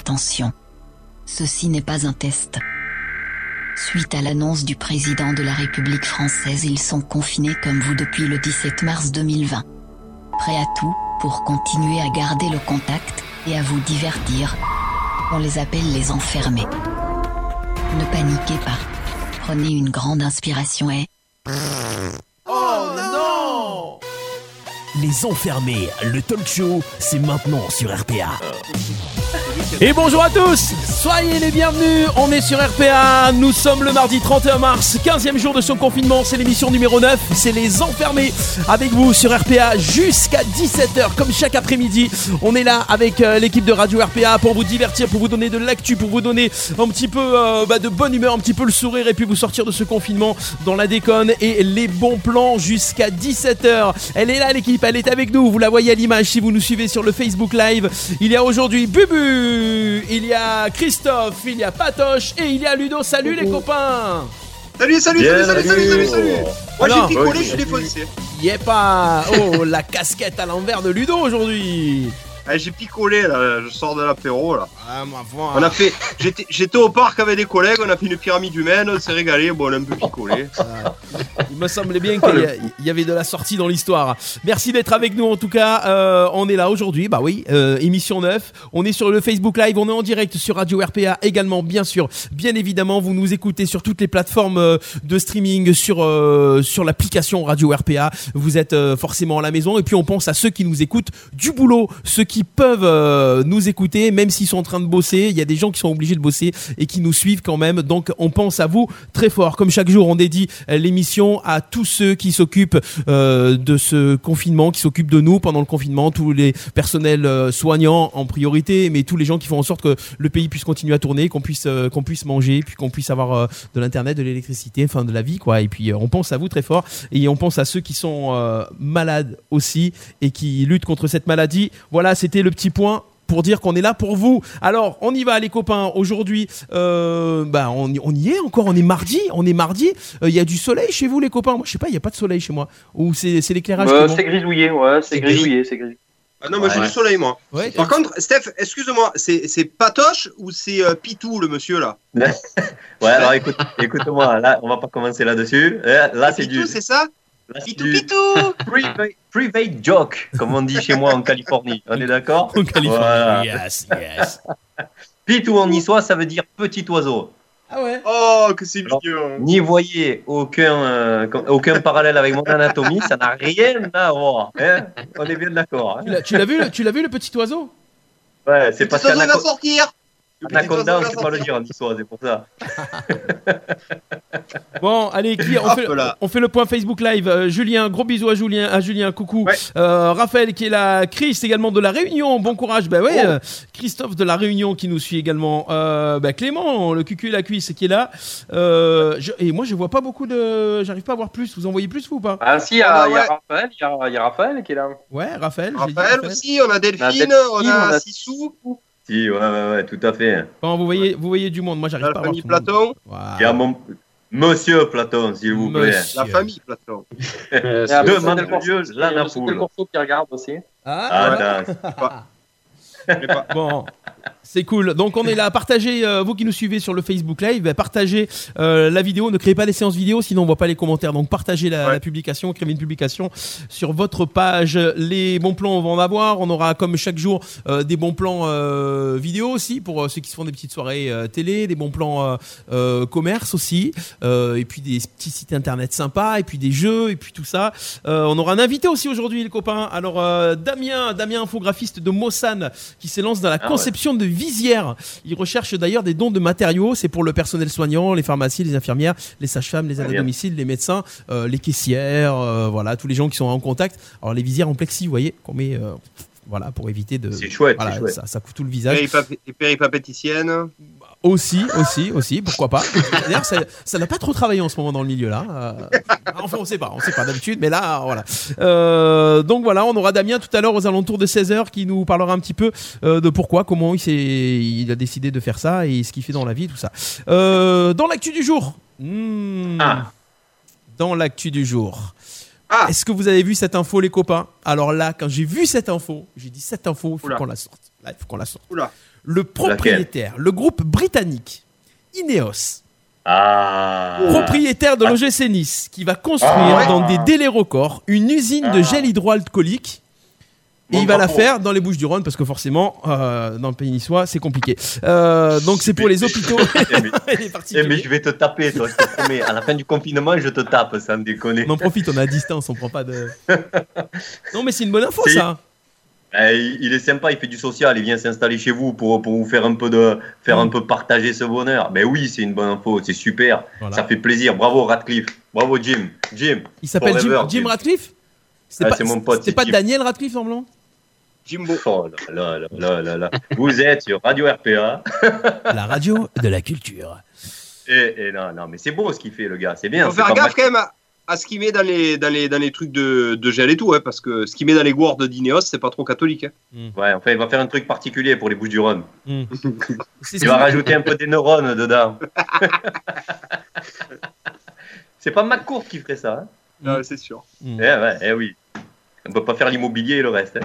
attention. Ceci n'est pas un test. Suite à l'annonce du président de la République française, ils sont confinés comme vous depuis le 17 mars 2020. Prêts à tout pour continuer à garder le contact et à vous divertir. On les appelle les enfermés. Ne paniquez pas. Prenez une grande inspiration et... Oh non Les enfermés, le talk show, c'est maintenant sur RPA. Et bonjour à tous, soyez les bienvenus, on est sur RPA, nous sommes le mardi 31 mars, 15e jour de son confinement, c'est l'émission numéro 9, c'est les enfermés. Avec vous sur RPA jusqu'à 17h comme chaque après-midi. On est là avec euh, l'équipe de Radio RPA pour vous divertir, pour vous donner de l'actu, pour vous donner un petit peu euh, bah, de bonne humeur, un petit peu le sourire et puis vous sortir de ce confinement dans la déconne et les bons plans jusqu'à 17h. Elle est là l'équipe, elle est avec nous, vous la voyez à l'image si vous nous suivez sur le Facebook Live. Il y a aujourd'hui Bubu il y a Christophe, il y a Patoche et il y a Ludo. Salut les copains. Salut, salut, salut, salut, salut, salut, salut Moi j'ai picolé, je suis défoncé. Y'a pas Oh, la casquette à l'envers de Ludo aujourd'hui ah, j'ai picolé là, je sors de l'apéro là. Ah, ma. On a fait. J'étais, j'étais au parc avec des collègues, on a fait une pyramide humaine, on s'est régalé, bon on a un peu picolé. Ah, il me semblait bien qu'il y a- il y avait de la sortie dans l'histoire. Merci d'être avec nous en tout cas. Euh, on est là aujourd'hui, bah oui, euh, émission 9. On est sur le Facebook Live, on est en direct sur Radio RPA également, bien sûr. Bien évidemment, vous nous écoutez sur toutes les plateformes euh, de streaming, sur, euh, sur l'application Radio RPA. Vous êtes euh, forcément à la maison. Et puis on pense à ceux qui nous écoutent du boulot, ceux qui peuvent euh, nous écouter, même s'ils sont en train de bosser. Il y a des gens qui sont obligés de bosser et qui nous suivent quand même. Donc on pense à vous très fort. Comme chaque jour, on dédie euh, l'émission à tous ceux qui s'occupent euh, de ce confinement, qui s'occupent de nous pendant le confinement, tous les personnels soignants en priorité, mais tous les gens qui font en sorte que le pays puisse continuer à tourner, qu'on puisse qu'on puisse manger, puis qu'on puisse avoir de l'internet, de l'électricité, enfin de la vie quoi. Et puis on pense à vous très fort et on pense à ceux qui sont malades aussi et qui luttent contre cette maladie. Voilà, c'était le petit point pour dire qu'on est là pour vous. Alors, on y va les copains. Aujourd'hui, euh, bah, on, y- on y est encore, on est mardi, on est mardi. Euh, Il y a du soleil chez vous les copains Moi, je sais pas, il y a pas de soleil chez moi. Ou c'est c'est l'éclairage Euh, bon c'est grisouillé, ouais, C'est c'est grisouillé, c'est grisouillé. Ah non, moi j'ai du soleil moi. Ouais, Par contre, Steph, excuse-moi, c'est, c'est Patoche ou c'est euh, Pitou le monsieur là? Ouais, alors écoute, écoute-moi, là, on va pas commencer là-dessus. Euh, Là, c'est Pitou, du, c'est ça? Pitou, Pitou private, private joke, comme on dit chez moi en Californie. On est d'accord En Californie. Voilà. Yes, yes. Pitou en niçois, ça veut dire petit oiseau. Ah ouais Oh, que c'est mignon N'y voyez aucun, euh, aucun parallèle avec mon anatomie, ça n'a rien à voir. hein. on est bien d'accord. hein. Tu l'as- Tu l'as vu, le- tu l'as vu le petit oiseau? Ouais, c'est parce sortir anaconda, on va sait pas le dire en niçois, c'est pour ça. Bon, allez, qui on, fait, on le point Facebook Live. Euh, Julien, gros bisous à Julien, à Julien, coucou. Ouais. Euh, Raphaël qui est là, Chris également de la Réunion, bon courage. Bah ouais, Oh. euh, Christophe de la Réunion qui nous suit également. Euh, bah Clément, le cucu et la cuisse qui est là. Euh, je- et moi je vois pas beaucoup de, j'arrive pas à voir plus. Vous en voyez plus vous ou pas? Ah si, il y Ah y a ouais. Raphaël, il y a, il y a Raphaël qui est là. Ouais, Raphaël. dit Raphaël aussi, on a Delphine, Delphine, on on a a- Sissou, Si, ouais, ouais, ouais, tout à fait. Bon, vous voyez, vous voyez du monde. Moi j'arrive a pas la à voir. famille tout le monde. Platon, Voilà. Il y a mon Monsieur Platon, s'il vous plaît. Monsieur. la famille Platon. Euh, Ah, c'est- Deux man c'est- de Dieu, la c'est napoule. le qui regarde aussi. Ah, Ah. Bon, c'est cool. Donc on est là. Partagez, euh, vous qui nous suivez sur le Facebook Live, bah, partagez euh, la vidéo. Ne créez pas des séances vidéo, sinon on voit pas les commentaires. Donc partagez la, Ouais. la publication, créez une publication sur votre page. Les bons plans, on va en avoir. On aura comme chaque jour euh, des bons plans vidéo aussi pour ceux qui se font des petites soirées télé, des bons plans commerce aussi, et puis des petits sites internet sympas, et puis des jeux, et puis tout ça. On aura un invité aussi aujourd'hui, les copains. Alors Damien, Damien infographiste de Mossane qui s'élance dans la Ah conception de visières. Il recherche d'ailleurs des dons de matériaux. C'est pour le personnel soignant, les pharmacies, les infirmières, les sages-femmes, les aides à domicile, les médecins, euh, les caissières, euh, voilà, tous les gens qui sont en contact. Alors les visières en plexi, vous voyez, qu'on met, euh, voilà, pour éviter de. C'est chouette, Voilà, chouette. ça, ça couvre tout le visage. Péripapéticienne. Aussi, aussi, aussi, pourquoi pas. D'ailleurs, ça n'a pas trop travaillé en ce moment dans le milieu là. Euh, enfin, on sait pas, on sait pas d'habitude, mais là, voilà. Euh, donc voilà, on aura Damien tout à l'heure aux alentours de 16h qui nous parlera un petit peu euh, de pourquoi, comment il, il a décidé de faire ça et ce qu'il fait dans la vie, tout ça. Dans l'actu du jour. Hmm. Ah. Dans l'actu du jour. Ah. Est-ce que vous avez vu cette info, les copains? Alors là, quand j'ai vu cette info, j'ai dit cette info, il faut qu'on la sorte. Là, il faut qu'on la sorte. Oula. Le propriétaire, le groupe britannique Ineos, Ah. propriétaire de l'OGC Nice, qui va construire Ah dans des délais records une usine de Ah. gel hydroalcoolique. Et Bon il va la faire dans les Bouches du Rhône parce que forcément, euh, dans le pays niçois, c'est compliqué. Euh, donc c'est pour les hôpitaux Eh, mais- et les Eh, mais je vais te taper, toi, je te promets. À la fin du confinement, je te tape, sans déconner. On en profite, on est à distance, on prend pas de. Non, mais c'est une bonne info ça. Eh, il il est sympa, il fait du social, il vient s'installer chez vous pour, pour vous faire un peu de faire un peu partager ce bonheur. Ben oui, c'est une bonne info, c'est super, Voilà. ça fait plaisir. Bravo Radcliffe, bravo Jim, Jim. Il s'appelle Jim, Jim. Radcliffe Ah, pas, c'est mon pote, c'est pas Jim. Daniel Radcliffe en blanc Jimbo. Oh là là là là là. Vous êtes sur Radio RPA. La radio de la culture. Et, et non, non, mais c'est beau ce qu'il fait le gars, c'est bien. Faut faire gaffe mal. quand même à, à ce qu'il met dans les, dans, les, dans les trucs de, de gel et tout, hein, parce que ce qu'il met dans les gourdes d'Ineos, c'est pas trop catholique. hein. Ouais, enfin, il va faire un truc particulier pour les Bouches du Rhône. Ce Il va rajouter un peu des neurones dedans. c'est pas McCourt qui ferait ça. Hein Ouais, c'est sûr. Hmm. eh, ouais, eh oui. On peut pas faire l'immobilier et le reste.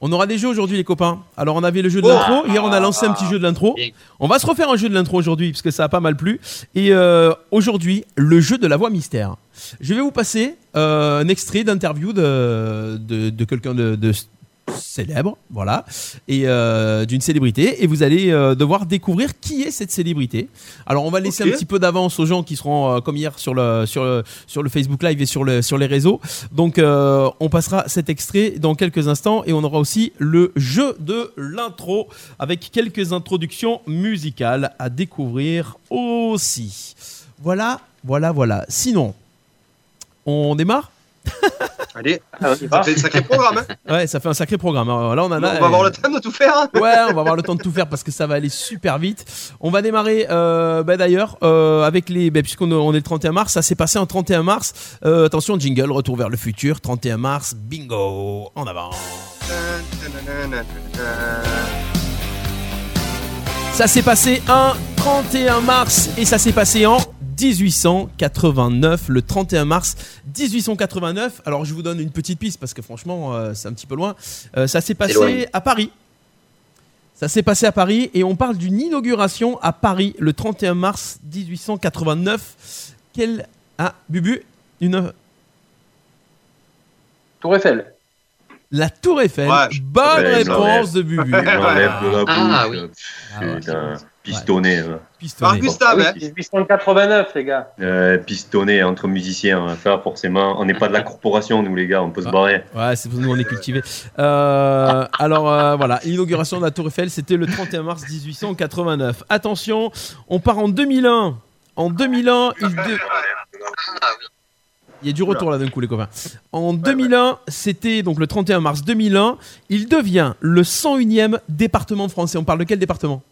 On aura des jeux aujourd'hui, les copains. Alors, on avait le jeu de Oh. l'intro. Hier, on a lancé un petit jeu de l'intro. On va se refaire un jeu de l'intro aujourd'hui, parce que ça a pas mal plu. Et euh, aujourd'hui, le jeu de la voix mystère. Je vais vous passer euh, un extrait d'interview de, de, de quelqu'un de, de célèbre, voilà, et euh, d'une célébrité. Et vous allez euh, devoir découvrir qui est cette célébrité. Alors, on va laisser un petit peu d'avance aux gens qui seront, euh, comme hier, sur le, sur, le, sur le Facebook Live et sur, le, sur les réseaux. Donc, on passera cet extrait dans quelques instants et on aura aussi le jeu de l'intro avec quelques introductions musicales à découvrir aussi. Voilà, voilà, voilà. Sinon, on démarre? Allez, Ah, ça fait un sacré programme. hein. Ouais, ça fait un sacré programme. Alors là, on en a. on va avoir le temps de tout faire. hein. Ouais, on va avoir le temps de tout faire parce que ça va aller super vite. On va démarrer, euh, bah, d'ailleurs, euh, avec les. bah, Puisqu'on on est le 31 mars, ça s'est passé en 31 mars. Euh, attention, jingle, retour vers le futur, 31 mars, bingo, en avant. Ça s'est passé un 31 mars et ça s'est passé en 1889, le 31 mars 1889. Alors je vous donne une petite piste parce que franchement euh, c'est un petit peu loin. Euh, ça s'est passé loin. à Paris. Ça s'est passé à Paris et on parle d'une inauguration à Paris le 31 mars 1889. Quel ah Bubu une Tour Eiffel. la Tour Eiffel. Ouais, Bonne réponse de Bubu. Ah, oui. Ah ouais. Pistonné. hein. Pistonné. Par Gustave, hein. 1889, les gars. Euh, pistonné entre musiciens. hein. Ça, forcément, on n'est pas de la corporation, nous, les gars, on peut se Ah. barrer. Ouais, c'est pour nous, on est cultivés. Euh, alors euh, voilà, l'inauguration de la Tour Eiffel, c'était le 31 mars 1889. Attention, on part en 2001. En 2001, il, de- il y a du retour là d'un coup, les copains. En 2001, c'était donc le 31 mars 2001, il devient le 101e département français. On parle de quel département?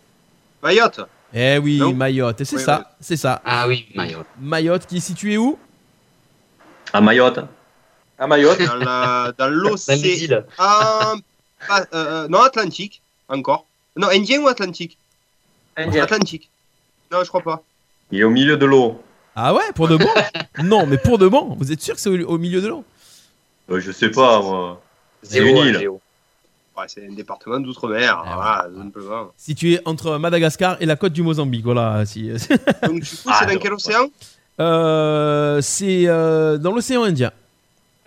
Mayotte. Eh oui, Non. Mayotte. Et c'est Oui, ça, oui. c'est ça. Ah oui, Mayotte. Mayotte qui est situé où? À Mayotte. À Mayotte. Dans la- dans Dans les l'océan. îles. Pas- euh, non, Atlantique, encore. Non, Indien ou Atlantique? Indien. Atlantique. Non, je crois pas. Il est au milieu de l'eau. Ah ouais, pour de bon? Non, mais pour de bon. Vous êtes sûr que c'est au, au milieu de l'eau? Euh, je sais pas, moi. C'est une île. C'est un département d'outre-mer. Ah, voilà, situé entre Madagascar et la côte du Mozambique. Voilà. Si, Donc, du coup, Ah, c'est dans donc, quel océan? Euh, c'est euh, dans l'océan Indien.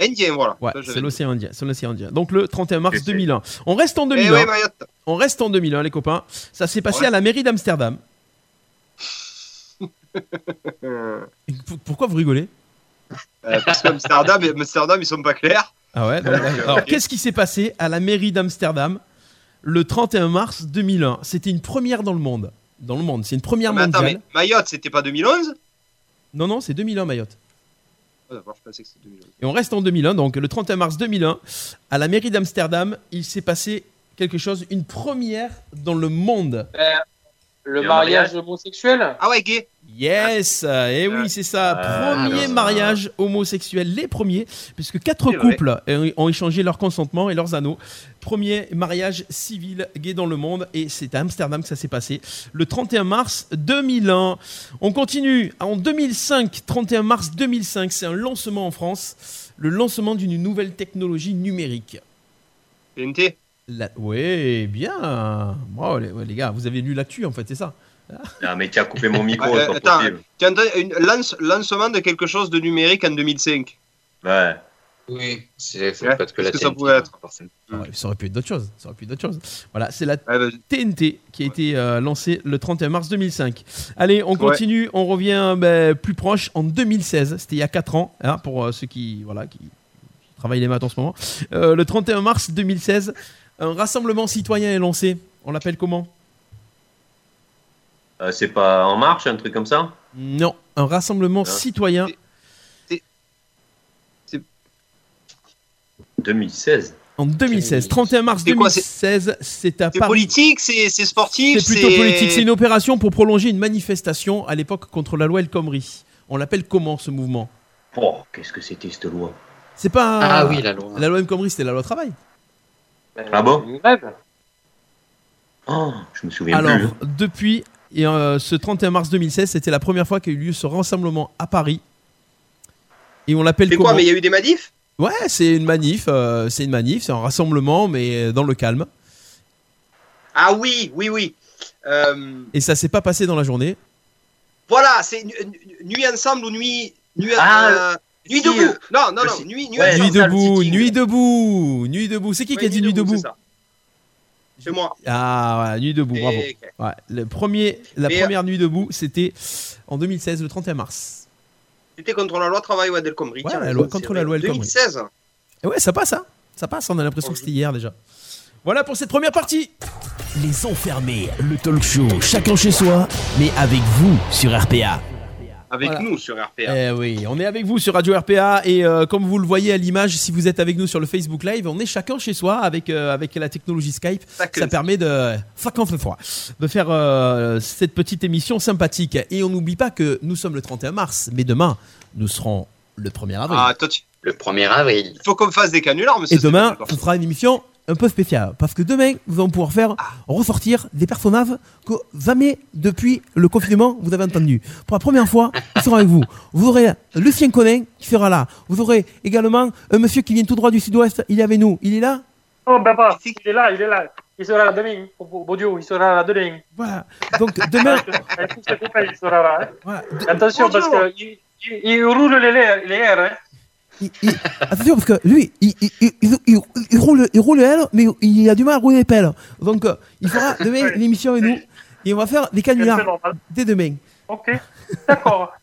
Indien, voilà. Ouais, c'est l'océan Indien. C'est l'océan Indien. Donc le 31 mars Ok, c'est- 2001. On reste en Eh 2001. ouais, Mayotte. On reste en 2001, les copains. Ça s'est passé Ouais. à la mairie d'Amsterdam. Pourquoi vous rigolez? Euh, parce qu'Amsterdam, Amsterdam, ils sont pas clairs. Ah ouais. donc, alors, qu'est-ce qui s'est passé à la mairie d'Amsterdam le 31 mars 2001 C'était une première dans le monde. Dans le monde, c'est une première Mais attends, mondiale. mais Mayotte, c'était pas 2011 Non, non, c'est 2001 Mayotte. Ah, D'accord, je pensais que c'était 2011. Et on reste en 2001, donc le 31 mars 2001, à la mairie d'Amsterdam, il s'est passé quelque chose, une première dans le monde. Euh, le mariage? homosexuel. Ah ouais, gay. Yes, et oui, c'est ça. Ah, Premier mariage homosexuel, les premiers, puisque quatre couples ont- échangé leur consentement et leurs anneaux. Premier mariage civil gay dans le monde, et c'est à Amsterdam que ça s'est passé le 31 mars 2001. On continue en 2005, 31 mars 2005, c'est un lancement en France, le lancement d'une nouvelle technologie numérique. TNT. La- Ouais, bien. Les, les gars, vous avez lu l'actu en fait, c'est ça Ah, mais tu as coupé mon micro, c'est pas attends. une lance- lancement de quelque chose de numérique en 2005. Ouais. Oui, c'est Ouais, peut-être que qu'est-ce la que ça TNT, pouvait être forcément. Ça aurait- pu être d'autres choses. Ça aurait pu être d'autres choses. Voilà, c'est la. TNT qui a été euh, lancée le 31 mars 2005. Allez, on continue, on revient ben, plus proche en 2016. C'était il y a 4 ans, hein, pour euh, ceux qui, voilà, qui, qui travaillent les maths en ce moment. Euh, le 31 mars 2016, un rassemblement citoyen est lancé. On l'appelle comment? Euh, c'est pas En Marche, un truc comme ça Non, un rassemblement Ah. citoyen. 2016. En 2016, 31 mars C'est quoi, 2016, c'est à C'est Paris. politique, c'est c'est sportif, C'est plutôt politique. C'est une opération pour prolonger une manifestation à l'époque contre la loi El Khomri. On l'appelle comment ce mouvement? Oh, qu'est-ce que c'était cette loi? C'est pas Ah oui, la loi. la loi El Khomri, c'était la loi travail. Ah bon? Une grève. Oh, je me souviens Alors, plus. depuis et, euh, ce 31 mars 2016, c'était la première fois qu'a eu lieu ce rassemblement à Paris. Et on l'appelle C'est quoi, mais il y a eu des manifs? Ouais, c'est une manif, euh, c'est une manif, c'est un rassemblement, mais dans le calme. Ah oui, oui, oui. Euh, Et ça s'est pas passé dans la journée. voilà, c'est nu- nu- nuit ensemble ou nuit. Nuit, Ah, euh, nuit debout. euh, Non, non, non, nuit, nuit Ouais, nuit debout, nuit debout, nuit debout. C'est qui qui a dit nuit debout C'est moi. Ah, voilà, nuit debout, bravo. Et- Ouais, le premier, la Mais, euh, première nuit debout, c'était en 2016, le 31 mars. C'était contre la loi travail ouais, d'El Khomri. Ouais, la loi- contre la loi El Khomri. 2016. Et ouais, ça passe, hein Ça passe, on a l'impression que c'était hier déjà. Voilà pour cette première partie. Les enfermés, le talk show, chacun chez soi, mais avec vous sur RPA. Avec Voilà. nous sur RPA. Eh oui, on est avec vous sur Radio RPA et euh, comme vous le voyez à l'image, si vous êtes avec nous sur le Facebook Live, on est chacun chez soi avec, euh, avec la technologie Skype. Ça permet de, 50 fois, de faire euh, cette petite émission sympathique. Et on n'oublie pas que nous sommes le 31 mars, mais demain, nous serons le 1er avril. Ah, toi, tu- Le 1er avril. il faut qu'on fasse des canulars, monsieur. Et demain, ce sera une émission un peu spéciale. Parce que demain, nous allons pouvoir faire ressortir des personnages que jamais depuis le confinement vous avez entendu. Pour la première fois, ils seront avec vous. Vous aurez Lucien Conin qui sera là. Vous aurez également un monsieur qui vient tout droit du sud-ouest. Il est avec nous. Il est là Oh, papa, il est là, il est là. Il sera là demain. Il sera là demain. Voilà. Donc demain, il sera là. hein. voilà. De- Attention, parce que il, il, il roule les airs. Les airs hein. Il- il- attention parce que lui, il, roule, il roule elle, mais il a du mal à rouler les pelles. Donc euh, il fera demain une émission avec nous et on va faire des canulars dès demain. Ok, d'accord.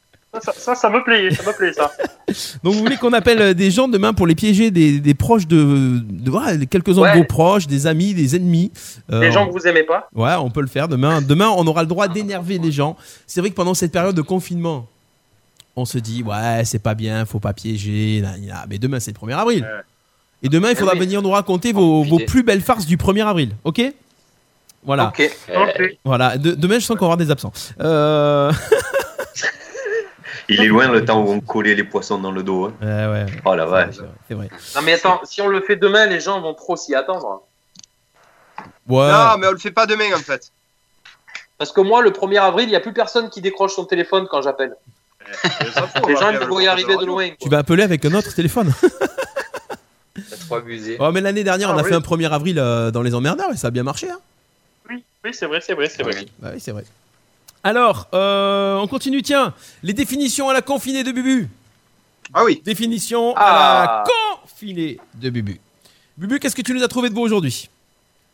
Ça, ça, ça me plaît, ça me plaît, ça. Donc vous voulez qu'on appelle euh, des gens demain pour les piéger des, des proches de, de voilà, quelques-uns Ouais. de vos proches, des amis, des ennemis. Euh, Les gens que vous aimez pas. Ouais, on peut le faire demain. Demain, on aura le droit d'énerver les gens. C'est vrai que pendant cette période de confinement, on se dit ouais, c'est pas bien, faut pas piéger. Mais demain, c'est le 1er avril. Ouais. Et demain, il faudra oui. venir nous raconter vos, vos plus belles farces du 1er avril. Ok? Voilà. Ok, ok. Voilà. De- demain, je sens qu'on aura des absents. Euh... Il est loin le temps où on collait les poissons dans le dos. hein. ouais, ouais. Oh la vache. C'est vrai, C'est vrai. Non, mais attends, si on le fait demain, les gens vont trop s'y attendre. Ouais. Non, mais on le fait pas demain en fait. Parce que moi, le 1er avril, il n'y a plus personne qui décroche son téléphone quand j'appelle. Les gens, ils vont y arriver de loin. Tu vas appeler avec un autre téléphone. T'as trop abusé. Oh, mais l'année dernière, on Ah a oui. fait un 1er avril euh, dans les emmerdeurs et ça a bien marché. Hein Oui, oui, c'est vrai, c'est vrai, c'est vrai. Oui. bah oui, c'est vrai. Alors, euh, on continue. Tiens, les définitions à la confinée de Bubu. Ah oui. Définition Ah. à la confinée de Bubu. Bubu, qu'est-ce que tu nous as trouvé de beau aujourd'hui?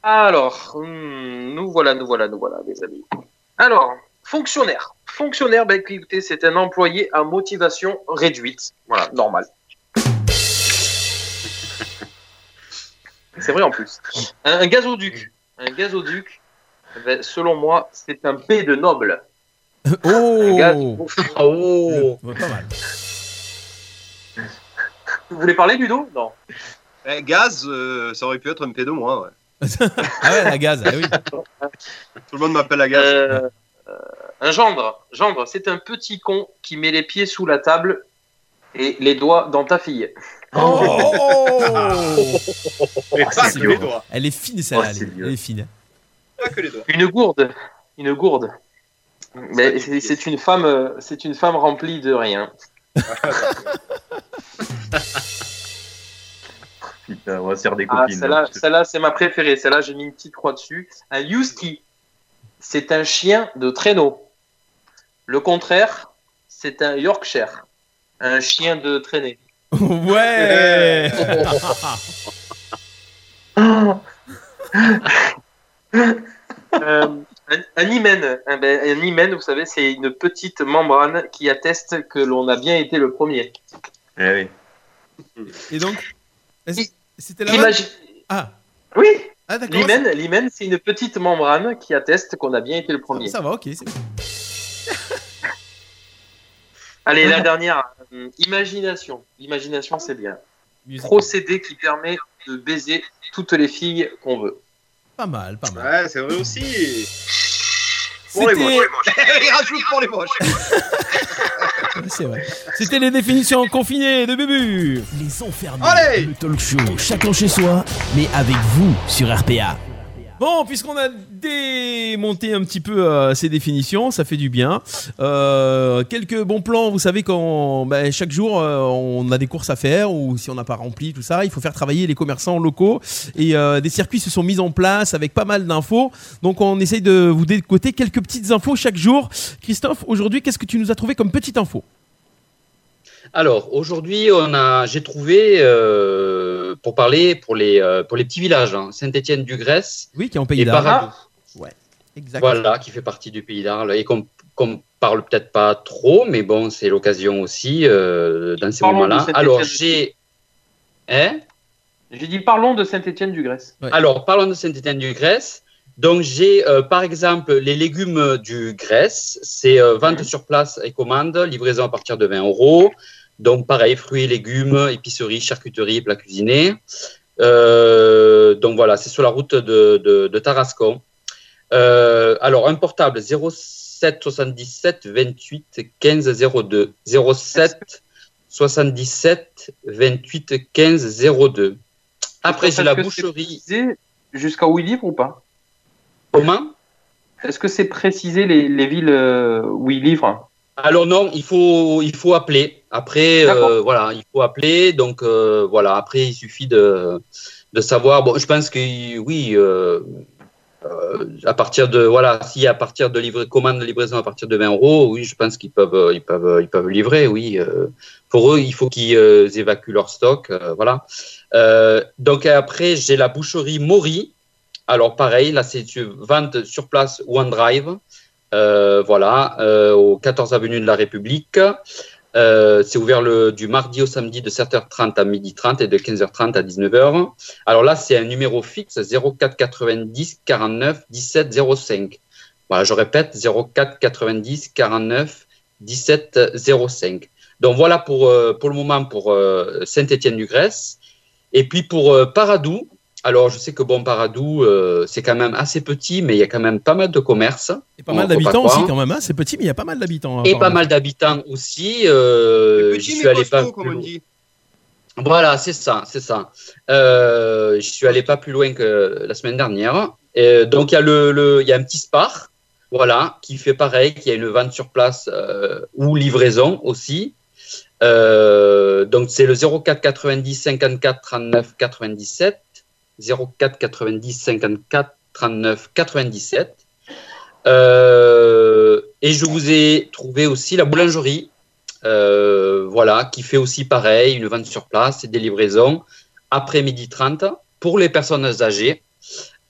Alors, hmm, nous voilà, nous voilà, nous voilà, les amis. Alors, fonctionnaire. Fonctionnaire, ben, écoutez, c'est un employé à motivation réduite. Voilà, normal. C'est vrai en plus. Un, un gazoduc. Un gazoduc, ben, selon moi, c'est un P de noble. Un Oh gaz- Oh Pas mal. Vous voulez parler, Ludo? Non. Eh, gaz, euh, ça aurait pu être un P de moi. Ouais. Ah ouais, la gaz, ah oui. Tout le monde m'appelle la gaz. Euh, un gendre. Gendre, c'est un petit con qui met les pieds sous la table et les doigts dans ta fille. Oh pas c'est que les doigts. Elle est fine, celle-là. Oh, elle, c'est est- vieux. elle est fine. Pas que les doigts. Une gourde. Une gourde. Mais c'est une femme, euh, c'est une femme remplie de rien. Putain, on va se faire des Ah, copines. celle-là, là. celle-là, c'est ma préférée. Celle-là, j'ai mis une petite croix dessus. Un Husky, c'est un chien de traîneau. Le contraire, c'est un Yorkshire, un chien de traînée. Ouais Euh, un, un hymen, un, ben, un hymen, vous savez, c'est une petite membrane qui atteste que l'on a bien été le premier. Eh oui. Et donc C'était la Imagine- Ah, Oui, ah d'accord. l'hymen, l'hymen, c'est une petite membrane qui atteste qu'on a bien été le premier. Ça va, ok. Allez, la dernière, euh, imagination. L'imagination, c'est bien. Musique. Procédé qui permet de baiser toutes les filles qu'on veut. Pas mal, pas mal. Ouais, c'est vrai aussi. Pour les moches. Il rajoute pour les moches. C'est vrai. C'était les définitions confinées de Bubu. Les enfermés, Allez le talk show, chacun chez soi, mais avec vous sur RPA. Bon, puisqu'on a démonté un petit peu euh, ces définitions, ça fait du bien. Euh, quelques bons plans, vous savez, quand ben, chaque jour euh, on a des courses à faire ou si on n'a pas rempli tout ça, il faut faire travailler les commerçants locaux et des circuits se sont mis en place avec pas mal d'infos. Donc on essaye de vous décoter quelques petites infos chaque jour. Christophe, aujourd'hui, qu'est-ce que tu nous as trouvé comme petite info? Alors, aujourd'hui, on a, j'ai trouvé, euh, pour parler pour les, euh, pour les petits villages, hein, Saint-Étienne-du-Grèce Oui, qui est en pays d'Arles. Exact. Voilà, qui fait partie du pays d'Arles et qu'on qu'on parle peut-être pas trop, mais bon, c'est l'occasion aussi euh, dans ces moments-là. Saint-Étienne Alors, du- j'ai. Hein? J'ai dit parlons de Saint-Étienne-du-Grèce. Ouais. Alors, parlons de Saint-Étienne-du-Grèce. Donc, j'ai euh, par exemple les légumes du Grèce. C'est euh, vente sur place et commande, livraison à partir de 20 euros. Donc, pareil, fruits, légumes, épicerie, charcuterie, plats cuisinés. Euh, donc, voilà, c'est sur la route de, de, de Tarascon. Euh, alors, un portable 07 77 28 15 02. 07 77 28 15 02. Après, j'ai la Est-ce que c'est boucherie. Jusqu'à où il livre ou pas? Comment? Est-ce que c'est précisé les, les villes euh, où il livre Alors non, il faut, il faut appeler. Après, euh, voilà, il faut appeler. Donc euh, voilà, après, il suffit de, de savoir. Bon, je pense que oui, euh, à partir de voilà, si à partir de livrer commande de livraison à partir de 20 euros, oui, je pense qu'ils peuvent, ils peuvent, ils peuvent livrer. Oui, pour eux, il faut qu'ils évacuent leur stock. voilà. Donc après, j'ai la boucherie Mori. Alors pareil, là, c'est vente sur place ou en drive. Voilà, au 14 avenue de la République. Euh, c'est ouvert du mardi au samedi de 7h30 à 12h30 et de 15h30 à 19h. Alors là, c'est un numéro fixe 04 90 49 17 05. Voilà, je répète 04 90 49 17 05. Donc voilà pour, euh, pour le moment pour euh, Saint-Étienne-du-Grèce. Et puis pour Paradou, alors je sais que bon, Paradou, euh, c'est quand même assez petit, mais il y a quand même pas mal de commerces. Et pas mal d'habitants aussi quand même. hein. C'est petit, mais il y a pas mal d'habitants. hein, Et pas mal d'habitants aussi. Euh, Petit j'y mais suis allé pas comme plus on dit. Voilà, c'est ça, c'est ça. Euh, je suis allé pas plus loin que la semaine dernière. Euh, donc il y a le, le- il y a un petit spar, voilà, qui fait pareil, qui a une vente sur place euh, ou livraison aussi. Euh, donc c'est le 04 90 54 39 97, 04 90 54 39 97. Euh, et je vous ai trouvé aussi la boulangerie, euh, voilà, qui fait aussi pareil, une vente sur place et des livraisons après midi 30 pour les personnes âgées.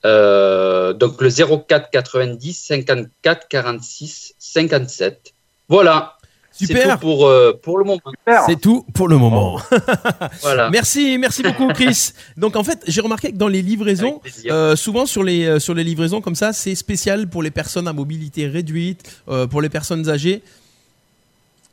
Euh, donc le 04 90 54 46 57. Voilà. C'est Super. tout pour, euh, pour le moment. C'est tout pour le moment. Voilà. Merci, merci beaucoup, Chris. Donc en fait, j'ai remarqué que dans les livraisons, euh, souvent sur les euh, sur les livraisons comme ça, c'est spécial pour les personnes à mobilité réduite, euh, pour les personnes âgées.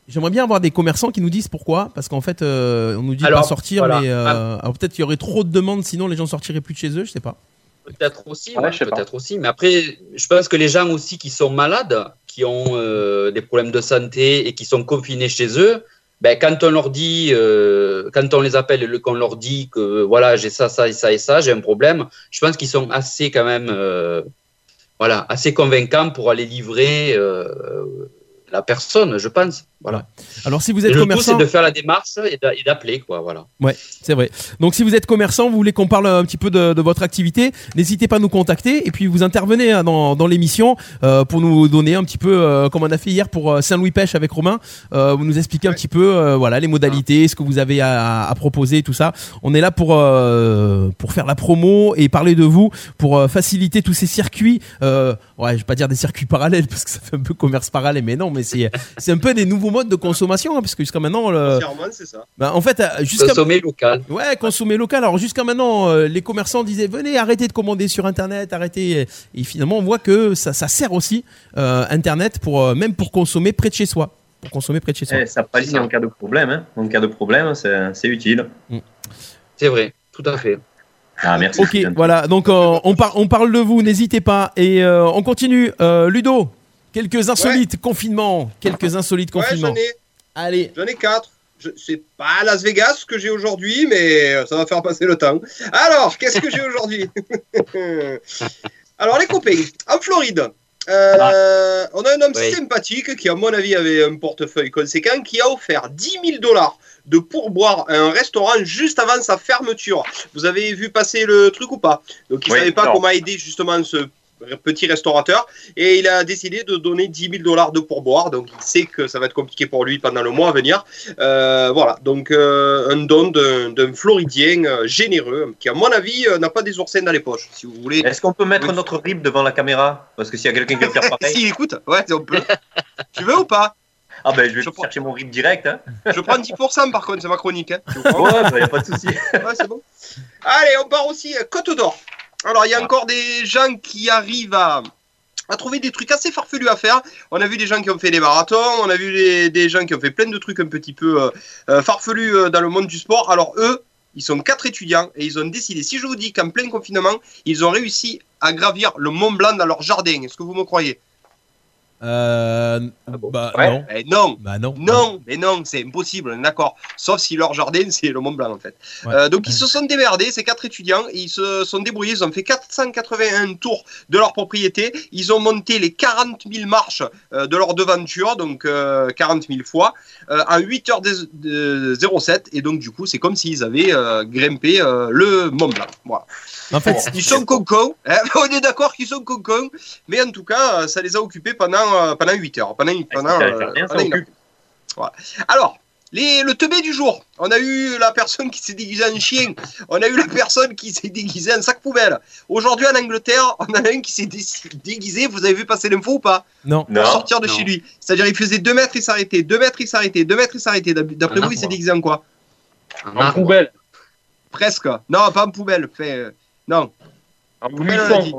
J'aimerais bien avoir des commerçants qui nous disent pourquoi, parce qu'en fait, euh, on nous dit Alors, pas sortir, voilà. mais euh, alors peut-être qu'il y aurait trop de demandes, sinon les gens sortiraient plus de chez eux, je sais pas. Peut-être aussi, Ouais, ouais, je sais pas. peut-être aussi. Mais après, je pense que les gens aussi qui sont malades, qui ont euh, des problèmes de santé et qui sont confinés chez eux, ben, quand on leur dit, euh, quand on les appelle qu'on leur dit que voilà, j'ai ça, ça et ça et ça, j'ai un problème, je pense qu'ils sont assez quand même, euh, voilà, assez convaincants pour aller livrer la personne, je pense. Voilà. Alors si vous Et êtes le tout, commerçant, c'est de faire la démarche et d'a- et d'appeler, quoi. Voilà. Ouais, c'est vrai. Donc si vous êtes commerçant, vous voulez qu'on parle un petit peu de, de votre activité, n'hésitez pas à nous contacter et puis vous intervenez hein, dans, dans l'émission euh, pour nous donner un petit peu, euh, comme on a fait hier pour euh, Saint-Louis Pêche avec Romain, euh, vous nous expliquez un petit peu euh, voilà les modalités, ce que vous avez à, à proposer, tout ça. On est là pour euh, pour faire la promo et parler de vous, pour euh, faciliter tous ces circuits. Euh, ouais, je vais pas dire des circuits parallèles parce que ça fait un peu commerce parallèle, mais non, mais c'est c'est un peu des nouveaux modes de consommation hein, parce que jusqu'à maintenant, le, c'est ça. bah, en fait, euh, jusqu'à Consommer local. Ouais, consommer local. Alors jusqu'à maintenant, euh, les commerçants disaient venez, arrêtez de commander sur Internet, arrêtez. Et finalement, on voit que ça, ça sert aussi euh, Internet pour euh, même pour consommer près de chez soi, pour consommer près de chez soi. Eh, ça pallie en cas de problème. Hein. En cas de problème, c'est c'est utile. C'est vrai, tout à fait. Ah, merci. Ok, voilà. Donc euh, on, par- on parle de vous, n'hésitez pas. Et euh, on continue. Euh, Ludo, quelques insolites confinements, quelques insolites Ouais, confinements. j'en ai, Allez. j'en ai quatre. Je- C'est pas Las Vegas que j'ai aujourd'hui, mais ça va faire passer le temps. Alors, qu'est-ce que j'ai aujourd'hui? Alors, les copains, en Floride, euh, on a un homme Oui. sympathique qui, à mon avis, avait un portefeuille conséquent, qui a offert 10 000 dollars de pourboire à un restaurant juste avant sa fermeture. Vous avez vu passer le truc ou pas? Donc, il ne Oui, savait pas non. comment aider justement ce petit restaurateur et il a décidé de donner 10 000 dollars de pourboire. Donc, il sait que ça va être compliqué pour lui pendant le mois à venir. Euh, voilà, donc euh, un don d'un Floridien euh, généreux qui, à mon avis, euh, n'a pas des oursins dans les poches, si vous voulez. Est-ce qu'on peut mettre Oui. notre RIP devant la caméra? Parce que s'il y a quelqu'un qui veut faire pareil. S'il écoute, ouais, on peut. tu veux ou pas? Ah ben je vais Je prends- chercher mon RIP direct. Hein. Je prends 10% par contre, c'est ma chronique. Hein. Ouais, bah, y a pas de souci. Ouais, c'est bon. Allez, on part aussi à Côte d'Or. Alors, il y a encore des gens qui arrivent à, à trouver des trucs assez farfelus à faire. On a vu des gens qui ont fait des marathons, on a vu des, des gens qui ont fait plein de trucs un petit peu euh, euh, farfelus euh, dans le monde du sport. Alors, eux, ils sont quatre étudiants et ils ont décidé, si je vous dis qu'en plein confinement, ils ont réussi à gravir le Mont Blanc dans leur jardin. Est-ce que vous me croyez? Euh, bon bah Ouais. non. Eh non Bah non. Non, mais non, c'est impossible, d'accord. Sauf si leur jardin, c'est le Mont Blanc, en fait. Ouais. Euh, donc, ils se sont démerdés, ces quatre étudiants, et ils se sont débrouillés. Ils ont fait 481 tours de leur propriété. Ils ont monté les 40 000 marches euh, de leur devanture, donc euh, 40 000 fois, euh, en 8 heures de, de 07. Et donc, du coup, c'est comme s'ils avaient euh, grimpé euh, le Mont Blanc. Voilà. En fait, Ils sont concons, hein, on est d'accord qu'ils sont concons, mais en tout cas, ça les a occupés pendant, euh, pendant 8 heures. Pendant, pendant, euh, ça pendant une occupe. heure. Voilà. Alors, les, le teubé du jour, on a eu la personne qui s'est déguisée en chien, on a eu la personne qui s'est déguisée en sac poubelle. Aujourd'hui en Angleterre, on en a un qui s'est dé- déguisé, vous avez vu passer l'info ou pas? Non. Pour Non. sortir de Non. chez lui. C'est-à-dire il faisait 2 mètres, il s'arrêtait, 2 mètres, il s'arrêtait, 2 mètres, il s'arrêtait. D'après Ah, vous, il s'est déguisé en quoi? Un En poubelle. Presque. Non, pas en poubelle. Fait, euh, non. En Poubelle, on a dit.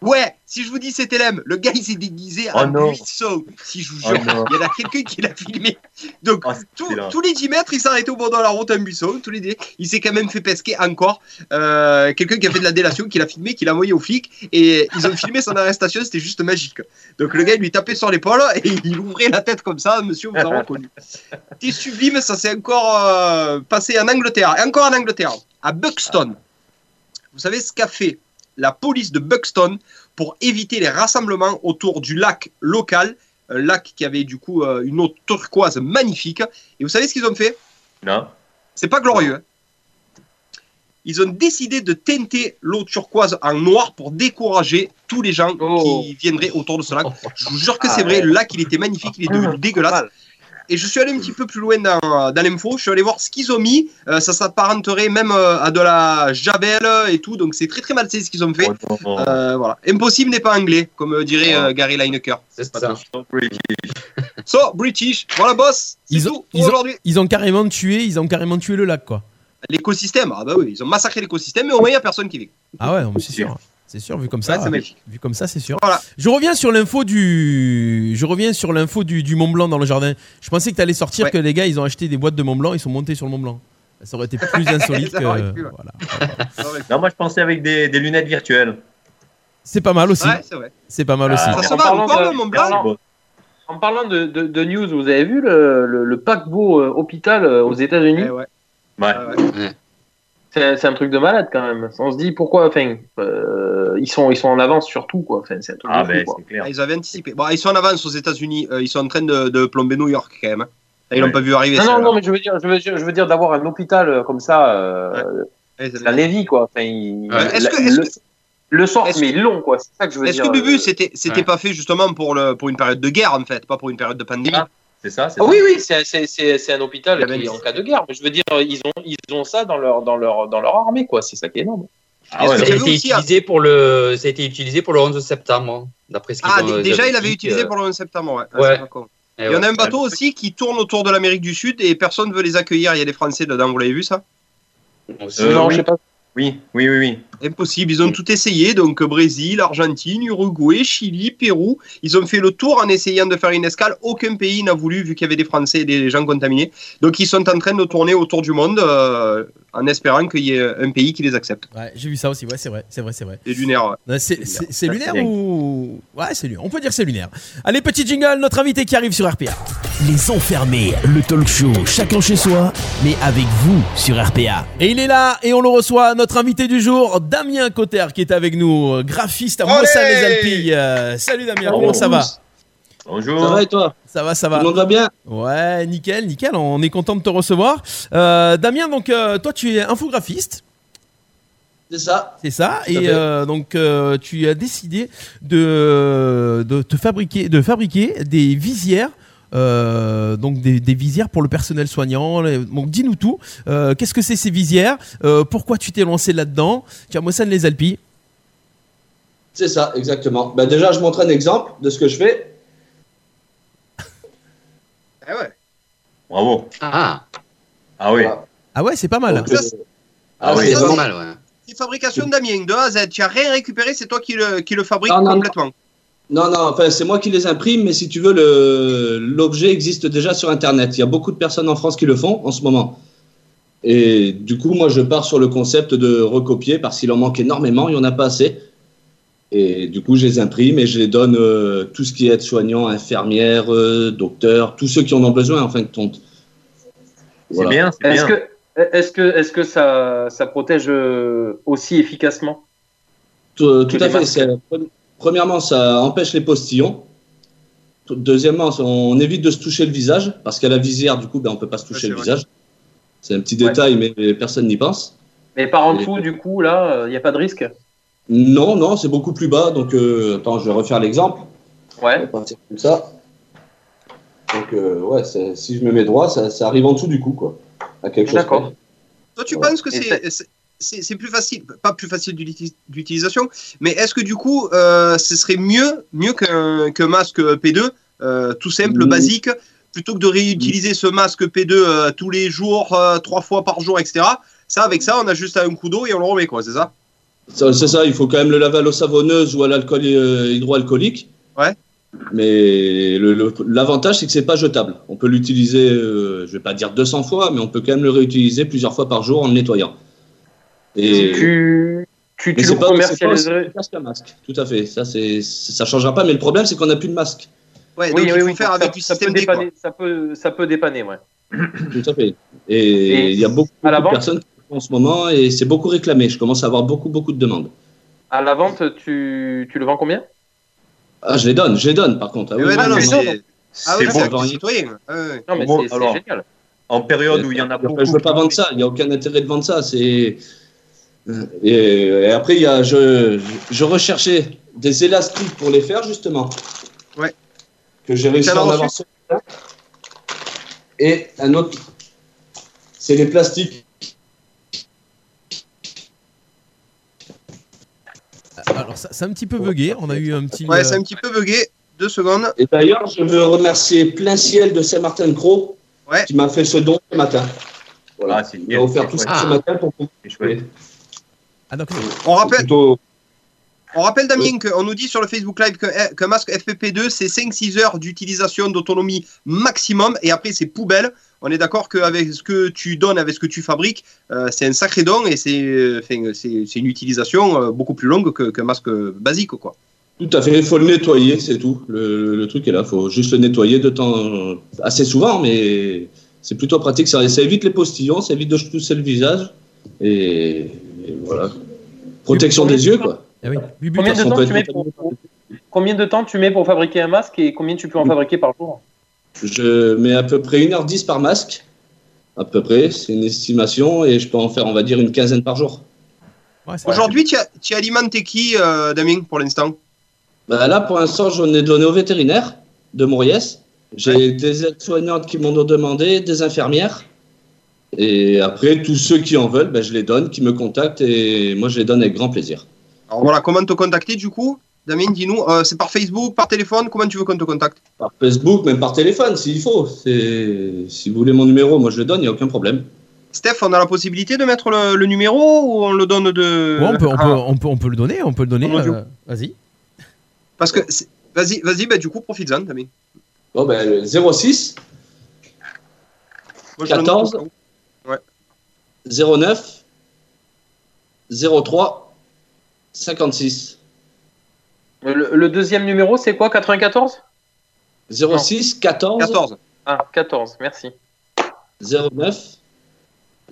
Ouais, si je vous dis c'était l'aime, le gars il s'est déguisé Oh en non. buisson. Si je vous Oh jure, non. il y en a quelqu'un qui l'a filmé. Donc, Oh, tout- c'est tous les 10 mètres, il s'arrêtait au bord de la route un buisson. Tous les 10. Il s'est quand même fait pesquer encore. Euh, quelqu'un qui a fait de la délation, qui l'a filmé, qui l'a envoyé aux flics. Et ils ont filmé son arrestation, c'était juste magique. Donc le gars il lui tapait sur l'épaule et il ouvrait la tête comme ça. Monsieur, vous avez reconnu. C'était sublime, ça s'est encore euh, passé en Angleterre. Et encore en Angleterre, à Buxton. Vous savez ce qu'a fait la police de Buxton pour éviter les rassemblements autour du lac local, un lac qui avait du coup euh, une eau turquoise magnifique. Et vous savez ce qu'ils ont fait? Non. C'est pas glorieux. hein. Ils ont décidé de teinter l'eau turquoise en noir pour décourager tous les gens Oh. qui viendraient autour de ce lac. Je vous jure que Ah c'est vrai, ouais. le lac il était magnifique, il est devenu dégueulasse. Et je suis allé un petit peu plus loin dans, dans l'info, je suis allé voir ce qu'ils ont mis. Euh, ça s'apparenterait même euh, à de la javel et tout, donc c'est très très malsain ce qu'ils ont fait. Oh. Euh, voilà. Impossible n'est pas anglais, comme euh, dirait euh, Gary Lineker. C'est ça. So, British. Voilà, boss. Ils ont- tout ils pour ont- aujourd'hui. Ils ont carrément tué, ils ont carrément tué le lac quoi. L'écosystème, ah bah oui, ils ont massacré l'écosystème, mais au moins il n'y a personne qui vit. Ah ouais, non, mais c'est sûr. C'est sûr, vu comme ça. Ouais, vu comme ça, c'est sûr. Voilà. Je reviens sur l'info du, je reviens sur l'info du, du Mont Blanc dans le jardin. Je pensais que tu allais sortir Ouais. que les gars, ils ont acheté des boîtes de Mont Blanc, ils sont montés sur le Mont Blanc. Ça aurait été plus insolite que. ouais. voilà. Non, moi je pensais avec des, des lunettes virtuelles. C'est pas mal aussi. Ouais, c'est vrai. C'est pas mal aussi. Ça se En parlant de- Mont Blanc En parlant de, de- de news, vous avez vu le, le- le paquebot euh, hôpital euh, aux États-Unis Eh ouais. Ouais. C'est c'est un truc de malade quand même. On se dit pourquoi. Enfin, euh, ils sont ils sont en avance sur tout quoi. Enfin, c'est un truc Ah, de fou, ben, quoi. c'est clair. Ah, ils avaient anticipé. Bon, ils sont en avance aux États-Unis. Euh, ils sont en train de, de plomber New York quand même. hein. Ils l'ont Ouais. pas vu arriver. Non, non, non, mais je veux dire, je veux dire, je veux dire d'avoir un hôpital euh, comme ça, euh, Ouais, la. Lévis, quoi. Enfin, il- Ouais. Est-ce la- que- est-ce le, que- le sort, est-ce mais long, quoi. C'est ça que je veux Est-ce dire. que Bubu, c'était c'était ouais. pas fait justement pour, le, pour une période de guerre en fait, pas pour une période de pandémie? Ah. C'est ça, Ah ça. oui, oui, c'est un hôpital qui, une- en cas de guerre. Mais je veux dire, ils ont, ils ont ça dans leur, dans leur, dans leur armée, quoi. C'est ça qui est énorme. Ah ouais, Ça a été utilisé pour le, ça a été utilisé pour le 11 septembre, hein, d'après ce qu'ils Ah, ont. ils déjà, il avait dit, utilisé euh, pour le 11 septembre. Ouais. Ah, Ouais. eh Il y en a un bateau aussi qui tourne autour de l'Amérique du Sud et personne ne veut les accueillir. Il y a des Français dedans, vous l'avez vu ça? Euh, non, oui. je sais pas. Oui, oui, oui, oui. Impossible, ils ont tout essayé, donc Brésil, Argentine, Uruguay, Chili, Pérou. Ils ont fait le tour en essayant de faire une escale. Aucun pays n'a voulu, vu qu'il y avait des Français et des gens contaminés. Donc ils sont en train de tourner autour du monde euh, en espérant qu'il y ait un pays qui les accepte. Ouais, j'ai vu ça aussi. Ouais, c'est vrai, c'est vrai, c'est vrai. C'est lunaire. ouais. C'est lunaire ou Ouais, c'est lunaire. On peut dire c'est lunaire. Allez, petit jingle, notre invité qui arrive sur RPA. Les enfermés, le talk show, chacun chez soi, mais avec vous sur RPA. Et il est là et on le reçoit, notre invité du jour, Damien Cotter, qui est avec nous, euh, graphiste à Mossa les Alpilles. Euh, salut Damien, comment ça va? Bonjour. Ça va et toi Ça va, ça Tout le va. monde va bien Ouais, nickel, nickel. On est content de te recevoir. Euh, Damien, donc euh, toi, tu es infographiste. C'est ça. C'est ça, et euh, donc euh, tu as décidé de, de te fabriquer, de fabriquer des visières, euh, donc des, des visières pour le personnel soignant. Donc dis-nous tout. Euh, Qu'est-ce que c'est ces visières? Euh, Pourquoi tu t'es lancé là-dedans? Tu as Mossane les Alpilles. C'est ça, exactement. Bah, déjà, je montre un exemple de ce que je fais. Ah ouais. Bravo. Ah, Ah oui. Ah ouais, c'est pas mal. Donc, Ça, c'est- ah, Ah oui, c'est pas mal, ouais. C'est fabrication Damien, de A à Z. Tu as rien récupéré, c'est toi qui le, qui le fabrique Non, non, non. complètement. Non, non, enfin, c'est moi qui les imprime, mais si tu veux, le- l'objet existe déjà sur Internet. Il y a beaucoup de personnes en France qui le font en ce moment. Et du coup, moi, je pars sur le concept de recopier parce qu'il en manque énormément, il n'y en a pas assez. Et du coup, je les imprime et je les donne euh, tout ce qui est aide-soignant, infirmière, euh, docteur, tous ceux qui en ont besoin en fin de compte. C'est bien, c'est Est-ce bien. que, est-ce que, est-ce que ça, ça protège euh, aussi efficacement? Tout, tout Que à fait. c'est- Premièrement, ça empêche les postillons. Deuxièmement, on évite de se toucher le visage parce qu'à la visière, du coup, ben, on peut pas se toucher le vrai. visage. C'est un petit Ouais. détail, mais personne n'y pense. Mais par en Et- dessous, du coup, là, il n'y a pas de risque? Non, non, c'est beaucoup plus bas. Donc, euh, attends, je vais refaire l'exemple. On va Ouais. partir comme ça. Donc, euh, ouais, si je me mets droit, ça, ça arrive en dessous du cou, quoi. À quelque chose. D'accord. Toi, tu Ouais. penses que c'est- plus facile, pas plus facile d'uti- d'utilisation, mais est-ce que du coup, euh, ce serait mieux, mieux qu'un qu'un masque P2, euh, tout simple, Mm. basique, plutôt que de réutiliser ce masque P2 euh, tous les jours, euh, trois fois par jour, etc. Ça, avec ça, on a juste un coup d'eau et on le remet, quoi, c'est Ça, C'est ça, il faut quand même le laver à l'eau savonneuse ou à l'alcool euh, hydroalcoolique. Ouais. Mais l'avantage, c'est que c'est pas jetable. On peut l'utiliser, euh, je vais pas dire 200 fois, mais on peut quand même le réutiliser plusieurs fois par jour en le nettoyant. Et Tu, tu, mais tu c'est le pas, pas commercialiserais qu'un masque. Tout à fait. Ça, c'est, ça changera pas. Mais le problème, c'est qu'on n'a plus de masque. Ouais, Oui, donc oui, il faut oui. faire ça- avec du ça, peut système D, quoi. dépanner, ça, peut, ça peut dépanner, ouais. Tout à fait. Et Et il y a beaucoup, de personnes qui en ce moment et c'est beaucoup réclamé. Je commence à avoir beaucoup, beaucoup de demandes. À la vente, tu, tu le vends combien? Ah, je les donne, je les donne par contre. Ah, oui, ouais, non, non, non, non, c'est ah, C'est ouais, bon. Ouais, ouais. Non, mais Bon, c'est génial. En période où il y en a beaucoup. je veux pas vendre ça. Il n'y a aucun intérêt de vendre ça. C'est et, et après il y a je, je recherchais des élastiques pour les faire justement. Ouais. Que j'ai réussi à en avoir. Et un autre, c'est les plastiques. Alors ça, c'est un petit peu bugué. On a eu un petit. Ouais, euh, c'est un petit peu bugué. Deux secondes. Et d'ailleurs, je veux remercier Plein Ciel de Saint-Martin-de-Croix Ouais. qui m'a fait ce don ce matin. Voilà. Ah, c'est Il m'a offert tout ça ce matin pour. Ah d'accord. On rappelle, Plutôt- On rappelle Damien qu'on nous dit sur le Facebook Live que- qu'un masque FPP2 c'est 5-6 heures d'utilisation d'autonomie maximum et après c'est poubelle. On est d'accord qu'avec ce que tu donnes, avec ce que tu fabriques, euh, c'est un sacré don et c'est euh, une utilisation euh, beaucoup plus longue que- qu'un masque basique. quoi. Tout à fait, il faut le nettoyer, c'est tout. Le, le truc est là, il faut juste le nettoyer de temps assez souvent, mais c'est plutôt pratique. Ça, ça évite les postillons, ça évite de se tousser le visage. Et, et voilà. Protection des yeux, quoi. Eh oui. Bubu, Combien de, temps tu mets pour, combien de temps tu mets pour fabriquer un masque et combien tu peux en fabriquer par jour? Je mets à peu près 1h10 par masque. À peu près, c'est une estimation et je peux en faire, on va dire, une quinzaine par jour. Ouais, Aujourd'hui, tu alimentes qui, euh, Damien, pour l'instant? Bah là, pour l'instant, j'en ai donné au vétérinaire de Mauriès. J'ai des aides-soignantes qui m'en ont demandé, des infirmières. Et après, tous ceux qui en veulent, bah, je les donne, qui me contactent et moi, je les donne avec grand plaisir. Alors voilà, comment te contacter du coup? Damien, dis-nous, euh, c'est par Facebook, par téléphone, comment tu veux qu'on te contacte? Par Facebook, même par téléphone, s'il faut. Si vous voulez mon numéro, moi, je le donne, il n'y a aucun problème. Steph, on a la possibilité de mettre le, le numéro ou on le donne de. Ouais, on, peut, on, Ah, peut, on, peut, on peut le donner, on peut le donner. Euh, Vas-y. Parce que. Vas-y, vas-y, bah, du coup, profites-en, Damien. Bon, ben, 06 Moi, je le note 14. au cas où. 09 03 56. le, le deuxième numéro, c'est quoi 94 06 14 14. Ah, 14, merci. 09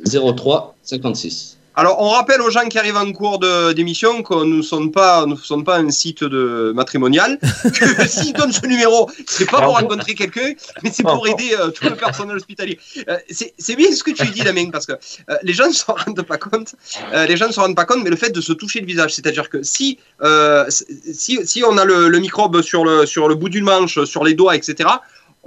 03 56. Alors, on rappelle aux gens qui arrivent en cours d'émission que nous ne sommes pas, nous sommes pas un site de matrimonial. Que s'ils donnent ce numéro, c'est pas pour rencontrer quelqu'un, mais c'est pour aider euh, tout le personnel hospitalier. Euh, c'est bien ce que tu dis, Damien, parce que euh, les gens ne s'en rendent pas compte. Euh, les gens ne s'en rendent pas compte, mais le fait de se toucher le visage, c'est-à-dire que si, si, si on a le, le microbe sur le, sur le bout d'une manche, sur les doigts, etc.,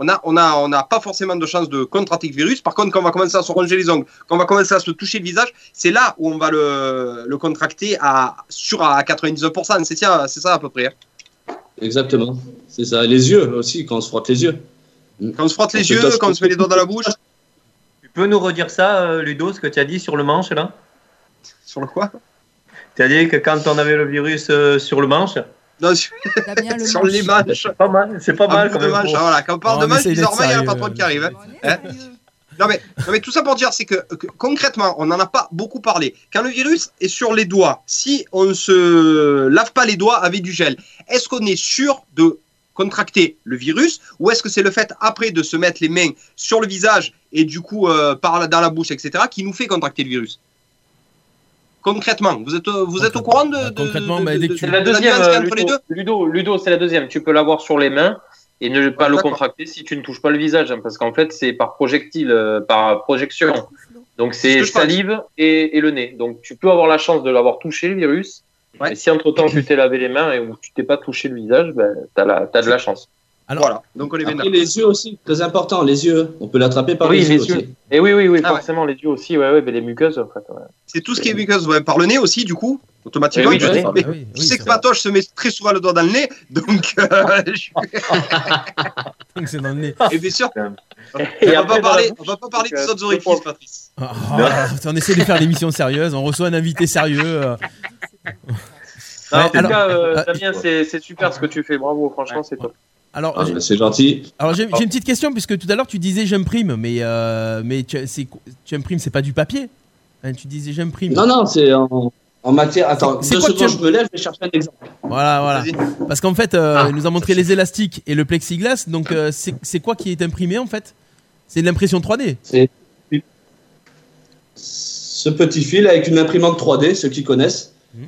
on n'a on a, on a pas forcément de chance de contracter le virus. Par contre, quand on va commencer à se ronger les ongles, quand on va commencer à se toucher le visage, c'est là où on va le, le contracter à, sur à 99%. C'est ça, c'est ça à peu près. hein. Exactement. C'est ça. Les yeux aussi, quand on se frotte les yeux. Quand on se frotte On les se yeux, quand on se met les doigts dans la bouche, Tu peux nous redire ça, euh, Ludo, ce que tu as dit sur le manche là? Sur le quoi? Tu as dit que quand on avait le virus euh, sur le manche, Non, sur, manches. c'est pas mal, c'est pas mal quand même. voilà. Quand on parle de d'être bizarrement, il y a un patron qui arrive. hein. Hein. Non mais, non mais tout ça pour dire, c'est que, que concrètement, on n'en a pas beaucoup parlé. Quand le virus est sur les doigts, si on ne se lave pas les doigts avec du gel, est-ce qu'on est sûr de contracter le virus ou est-ce que c'est le fait après de se mettre les mains sur le visage et du coup euh, par dans la bouche, etc., qui nous fait contracter le virus? Concrètement, vous êtes, vous êtes au courant de, de- Concrètement, de- bah, dès de- que tu- C'est la de deuxième, euh, Ludo. deux Ludo, Ludo, c'est la deuxième. Tu peux l'avoir sur les mains et ne pas le contracter si tu ne touches pas le visage, hein, parce qu'en fait, c'est par projectile, euh, par projection. Donc C'est salive et, et le nez. Donc tu peux avoir la chance de l'avoir touché le virus. Ouais. Mais si entre temps tu t'es lavé les mains et ou tu t'es pas touché le visage, ben, t'as la, t'as de la chance. Alors, Voilà, donc on est bien Après, d'accord. les yeux aussi, très important, les yeux. On peut l'attraper par Oui, les, les yeux yeux. aussi. Et oui, oui, oui, Ah ouais. forcément les yeux aussi. Ouais, ouais, mais les muqueuses en fait. ouais. C'est tout ce qui est muqueuse, ouais, par le nez aussi, du coup, automatiquement. Eh oui, tu je sais. Mais Ah oui, sais que. Patoche se met très souvent le doigt dans le nez, donc euh, je- Donc c'est dans le nez. et bien sûr, Et on va parler, bouche, on va pas parler de donc, tes euh, autres orifices, Patrice. Ah, on essaie de faire l'émission sérieuse, on reçoit un invité sérieux. euh. En Ouais, tout alors, cas, Damien, c'est c'est super ce que tu fais. Bravo, franchement, c'est top. Alors, Ah, j'ai- bah, c'est gentil. alors j'ai j'ai une petite question puisque tout à l'heure tu disais j'imprime, mais euh, mais tu, c'est- c'est pas du papier. Hein, tu disais j'imprime. Non, non, c'est en, en matière. Attends, C'est deux quoi que secondes, tu- je me lève, je vais chercher un exemple. Voilà, voilà. Parce qu'en fait, euh, Ah. il nous a montré les élastiques et le plexiglas. Donc euh, c'est c'est quoi qui est imprimé en fait? C'est de l'impression 3D. C'est ce petit fil avec une imprimante 3D, ceux qui connaissent. Mhm.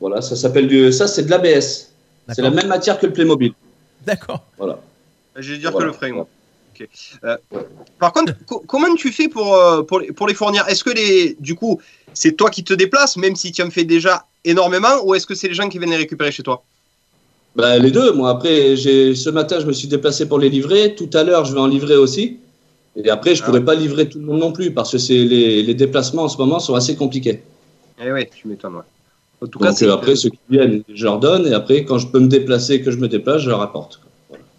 Voilà, ça s'appelle du. Ça, c'est de l'ABS. C'est la même matière que le Playmobil. D'accord. Voilà. Je vais dire Voilà. que le frame. Ok. Euh, par contre, co- comment tu fais pour, euh, pour, les, pour les fournir? Est-ce que les, du coup, c'est toi qui te déplaces, même si tu en fais déjà énormément, ou est-ce que c'est les gens qui viennent les récupérer chez toi? Bah, les deux. Moi, après, ce matin, je me suis déplacé pour les livrer. Tout à l'heure, je vais en livrer aussi. Et après, je Ah. pourrais pas livrer tout le monde non plus parce que c'est les, les déplacements en ce moment sont assez compliqués. Eh oui, tu m'étonnes. ouais. En tout cas, Donc c'est euh, après, ceux qui viennent, je leur donne. Et après, quand je peux me déplacer, que je me déplace, je leur apporte.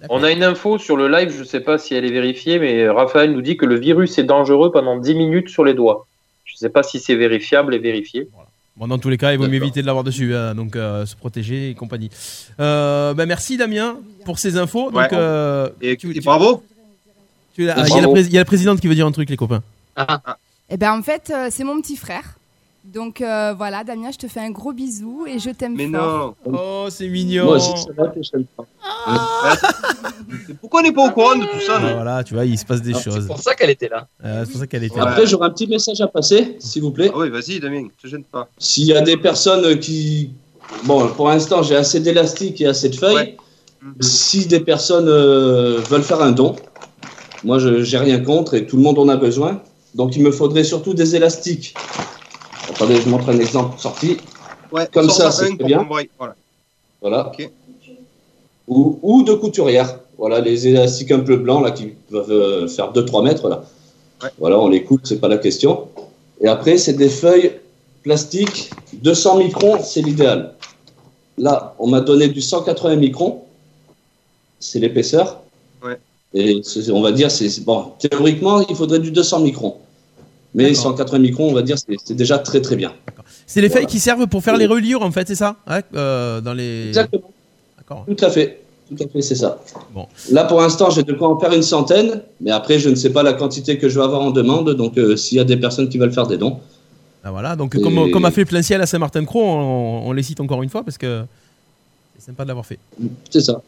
On a une info sur le live, je sais pas si elle est vérifiée, mais Raphaël nous dit que le virus est dangereux pendant 10 minutes sur les doigts. Je sais pas si c'est vérifiable et vérifié. Bon, dans tous les cas, il vaut mieux éviter de l'avoir dessus, hein, donc euh, se protéger et compagnie. Euh, bah, merci Damien pour ces infos. Donc, Ouais. euh, Et, tu- et tu- bravo. ah, il y, a la y a présidente qui veut dire un truc, les copains. Eh ben en fait, euh, c'est mon petit frère. Donc euh, voilà, Damien, je te fais un gros bisou et je t'aime Mais fort. non. Oh, c'est mignon. Moi aussi, ça va, que je t'aime pas. Pourquoi on n'est pas au courant de tout ça Ah, voilà, tu vois, il se passe des C'est choses. pour ça qu'elle était là. Euh, c'est pour ça qu'elle était Ouais. là. Après, j'aurai un petit message à passer, s'il vous plaît. Ah oui, vas-y, Damien, te gêne pas. S'il y a des personnes qui, bon, pour l'instant, j'ai assez d'élastique et assez de feuilles. Si des personnes euh, veulent faire un don, moi, je j'ai rien contre et tout le monde en a besoin. Donc, il me faudrait surtout des élastiques. Attendez, je montre un exemple sorti. Ouais, Comme ça, c'est très bien. Voilà. Ou, ou de couturière. Voilà, les élastiques un peu blancs là qui peuvent euh, faire 2-3 mètres là. Ouais. Voilà, on les coupe, c'est pas la question. Et après, c'est des feuilles plastiques 200 microns, c'est l'idéal. Là, on m'a donné du 180 microns, c'est l'épaisseur. Ouais. Et on va dire, c'est- bon, théoriquement, il faudrait du 200 microns. Mais D'accord. 180 microns, on va dire, c'est déjà très très bien. C'est les feuilles qui servent pour faire les reliures en fait, c'est ça Ouais, euh, Dans les. Exactement. Tout à fait. Tout à fait, c'est ça. Bon. Là, pour l'instant, j'ai de quoi en faire une centaine, mais après, je ne sais pas la quantité que je vais avoir en demande. Donc, euh, s'il y a des personnes qui veulent faire des dons, Ah, voilà, donc Et- comme, comme a fait plein ciel à Saint-Martin-de-Croix, on, on les cite encore une fois parce que c'est sympa de l'avoir fait. c'est ça.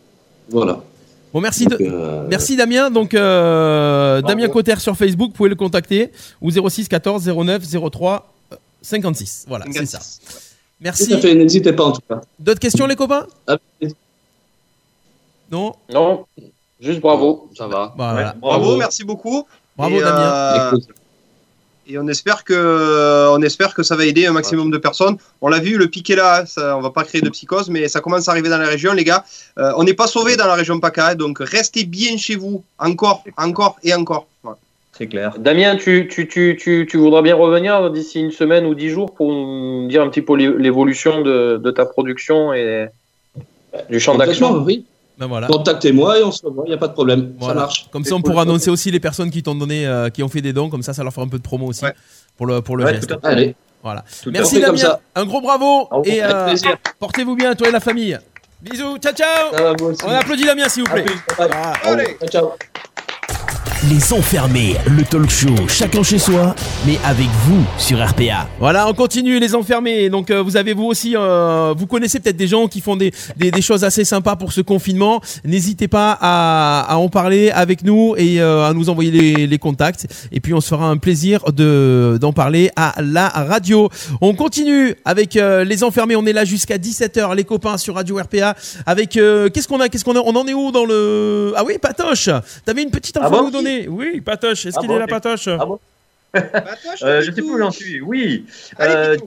Voilà. Bon, merci, Donc, euh, merci Damien. Donc, euh. Damien Cotter sur Facebook, vous pouvez le contacter ou 06 14 09 03 euh, 56. Voilà, c'est ça. 56. Ouais. Merci. N'hésitez pas en tout cas. D'autres questions, les copains? Ah, Non? Non, juste bravo. Ça va. Bah, voilà. Bravo, merci beaucoup. Bravo, Et, Damien. euh, Écoute, Et on espère que, on espère que ça va aider un maximum de personnes. On l'a vu, le pic est là. Ça, on va pas créer de psychose, mais ça commence à arriver dans la région, les gars. Euh, on n'est pas sauvés dans la région PACA, donc restez bien chez vous, encore, encore et encore. Voilà. C'est clair. Damien, tu, tu, tu, tu, tu voudras bien revenir d'ici une semaine ou dix jours pour nous dire un petit peu l'é- l'évolution de, de ta production et du champ d'action? oui. Ben voilà. Contactez-moi et on se revoit, il n'y a pas de problème. Voilà. Ça marche. Comme ça, on pourra annoncer aussi les personnes qui t'ont donné, euh, qui ont fait des dons. Comme ça, ça leur fera un peu de promo aussi Ouais. pour le pour le Ouais, geste. tout à fait. Allez, Voilà. Tout Merci comme Damien. ça. Un gros bravo et euh, portez-vous bien, toi et la famille. Bisous, ciao ciao. Ça va. On applaudit Damien s'il vous plaît. Allez. Ciao, ciao. Les enfermés, le talk show, chacun chez soi, mais avec vous sur RPA. Voilà, on continue les enfermés. Donc euh, vous avez vous aussi, euh, vous connaissez peut-être des gens qui font des, des, des choses assez sympas pour ce confinement. N'hésitez pas à, à en parler avec nous et euh, à nous envoyer les, les contacts. Et puis on se fera un plaisir de d'en parler à la radio. On continue avec euh, les enfermés. On est là jusqu'à 17h, les copains sur Radio RPA. Avec euh, qu'est-ce qu'on a, qu'est-ce qu'on a On en est où dans le Ah oui, Patoche. T'avais une petite info Ah bon à nous donner Oui, Patoche. Est-ce Ah qu'il bon, est là, Patoche Ah bon Bah, Euh, je sais plus où j'en suis. Oui. Allez, Euh,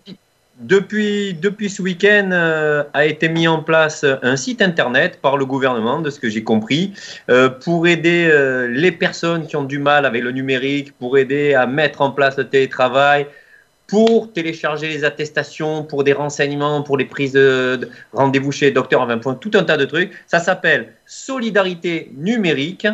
depuis, depuis ce week-end euh, a été mis en place un site internet par le gouvernement, de ce que j'ai compris, euh, pour aider euh, les personnes qui ont du mal avec le numérique, pour aider à mettre en place le télétravail, pour télécharger les attestations, pour des renseignements, pour les prises de, de rendez-vous chez les docteurs, enfin pour tout un tas de trucs. Ça s'appelle Solidarité numérique.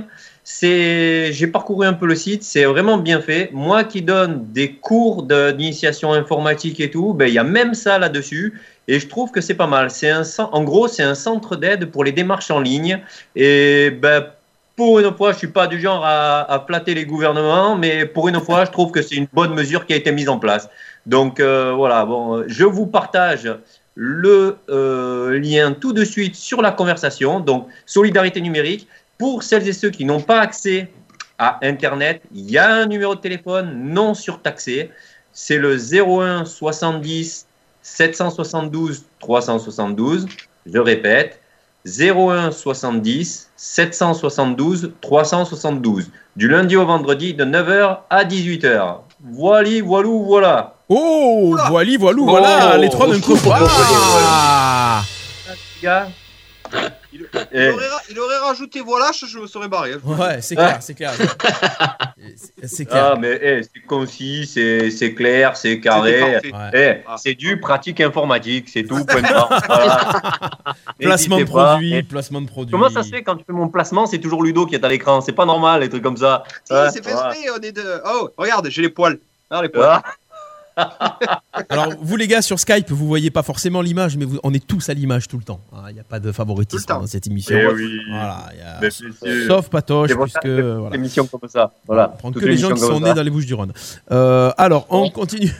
C'est, j'ai parcouru un peu le site, c'est vraiment bien fait. Moi qui donne des cours d'initiation informatique et tout, ben il y a même ça là-dessus, et je trouve que c'est pas mal. C'est un, en gros, c'est un centre d'aide pour les démarches en ligne, et ben pour une fois, je suis pas du genre à, à flatter les gouvernements, mais pour une fois, je trouve que c'est une bonne mesure qui a été mise en place. Donc euh, voilà, bon, je vous partage le euh, lien tout de suite sur la conversation. Donc solidarité numérique. Pour celles et ceux qui n'ont pas accès à Internet, il y a un numéro de téléphone non surtaxé. C'est le 01 70 772 372. Je répète, 01 70 772 372. Du lundi au vendredi de 9h à 18h. Voilà, voilou, voilà. Oh, voili, voilou, Oh. voilà, les trois d'un coup. Ah. Il, Eh. il aurait, ra- il aurait rajouté voilà, je, je me serais barré. Ouais, c'est clair, c'est clair. C'est- clair. Ah, mais eh, c'est concis, c'est c'est clair, c'est carré. Ouais. Eh, c'est du pratique informatique, c'est tout. point. Voilà. Placement de produit, placement de produit. Comment ça se fait quand tu fais mon placement, c'est toujours Ludo qui est à l'écran C'est pas normal, les trucs comme ça. Si, Ouais, c'est fait exprès, on est de. Oh, regarde, j'ai les poils. Ah, les poils. Ah, Alors, vous les gars, sur Skype, vous voyez pas forcément l'image, mais vous- on est tous à l'image tout le temps. Il n'y a pas de favoritisme dans cette émission. eh oui. Voilà, y a-. Sauf Patoche, puisque. que Voilà. Émission comme ça. Voilà. On prend Toute que les gens qui sont nés dans les Bouches du Rhône. Euh, alors, on continue.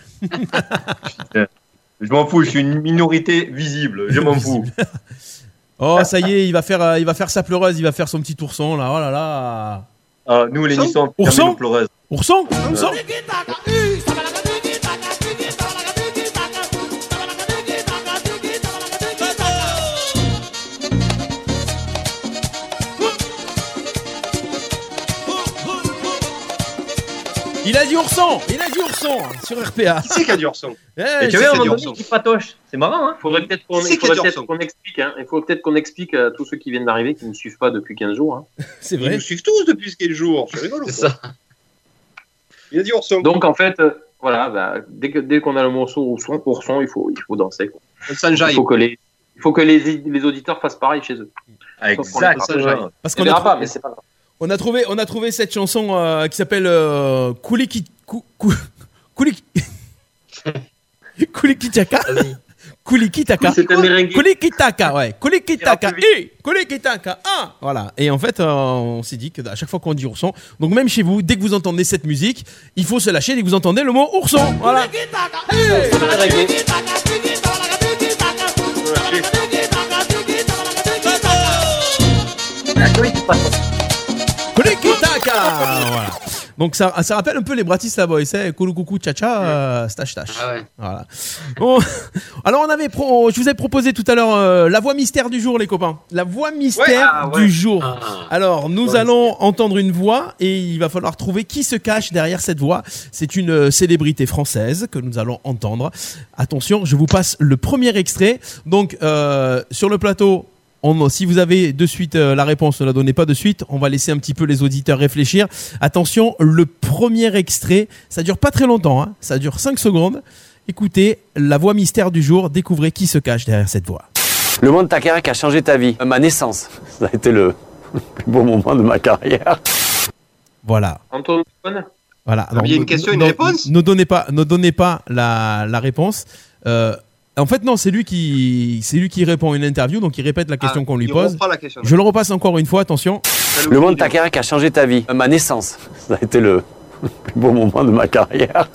Je m'en fous, je suis une minorité visible. Je m'en fous. Oh, ça y est, il va faire, euh, il va faire sa pleureuse, il va faire son petit ourson là. Oh là là. Ah, nous, les Ourson Nissons, Ourson pleureuses. Ourson Ourson Il a dit ourson Il a dit ourson sur RPA. Qui c'est qui a dit ourson Eh, Et tu c'est- vois, à un c'est moment donné, il patoche. C'est marrant, hein Faudrait peut-être qu'on Qui c'est il qui a faudrait dit peut-être Orson qu'on explique. Hein. Il faut peut-être qu'on explique à tous ceux qui viennent d'arriver, qui ne suivent pas depuis 15 jours. hein. c'est Ils vrai. nous suivent tous depuis ce quel jour. Je rigole ou C'est ça. Il a dit ourson. Donc en fait, euh, voilà, bah, dès que dès qu'on a le morceau ourson, ourson, il faut il faut danser. quoi. Il faut que les il faut que les, les auditeurs fassent pareil chez eux. Exactement. Parce On qu'on a, verra pas, mais c'est pas grave. On a trouvé, on a trouvé cette chanson euh, qui s'appelle euh, Kuliki, Ku- Ku- Kuliki, Kulikitaka. Kulikitaka. Kulikitaka, ouais. Kulikitaka, et Kulikitaka, ah Voilà. Et en fait, euh, on s'est dit que à chaque fois qu'on dit ourson, donc même chez vous, dès que vous entendez cette musique, il faut se lâcher dès que vous entendez le mot ourson. Voilà. Kulikitaka Voilà. Donc ça, ça rappelle un peu les Bratislava Boys, hein, Kulukuku Chacha, euh, Stache Tache. Ah ouais. Voilà. Bon, alors on avait pro, je vous ai proposé tout à l'heure euh, la voix mystère du jour, les copains. La voix mystère Ouais, ah ouais. du jour. Ah. Alors nous Ouais, allons entendre une voix et il va falloir trouver qui se cache derrière cette voix. C'est une euh, célébrité française que nous allons entendre. Attention, je vous passe le premier extrait. Donc euh, sur le plateau. On, si vous avez de suite euh, la réponse, ne la donnez pas de suite. On va laisser un petit peu les auditeurs réfléchir. Attention, le premier extrait, ça dure pas très longtemps, hein. ça dure 5 secondes. Écoutez, la voix mystère du jour, découvrez qui se cache derrière cette voix. Le monde de ta carrière qui a changé ta vie. Ma naissance. Ça a été le plus beau moment de ma carrière. Voilà. Antoine, Voilà. Ah, il y a une question, une ne- réponse? Ne donnez pas, ne donnez pas la, la réponse. Euh, en fait, non, c'est lui qui, c'est lui qui répond à une interview, donc il répète la question Ah, qu'on lui pose. reprend la question. Je le repasse encore une fois, attention. Le monde de ta carrière qui a changé ta vie. Ma naissance. Ça a été le plus beau moment de ma carrière.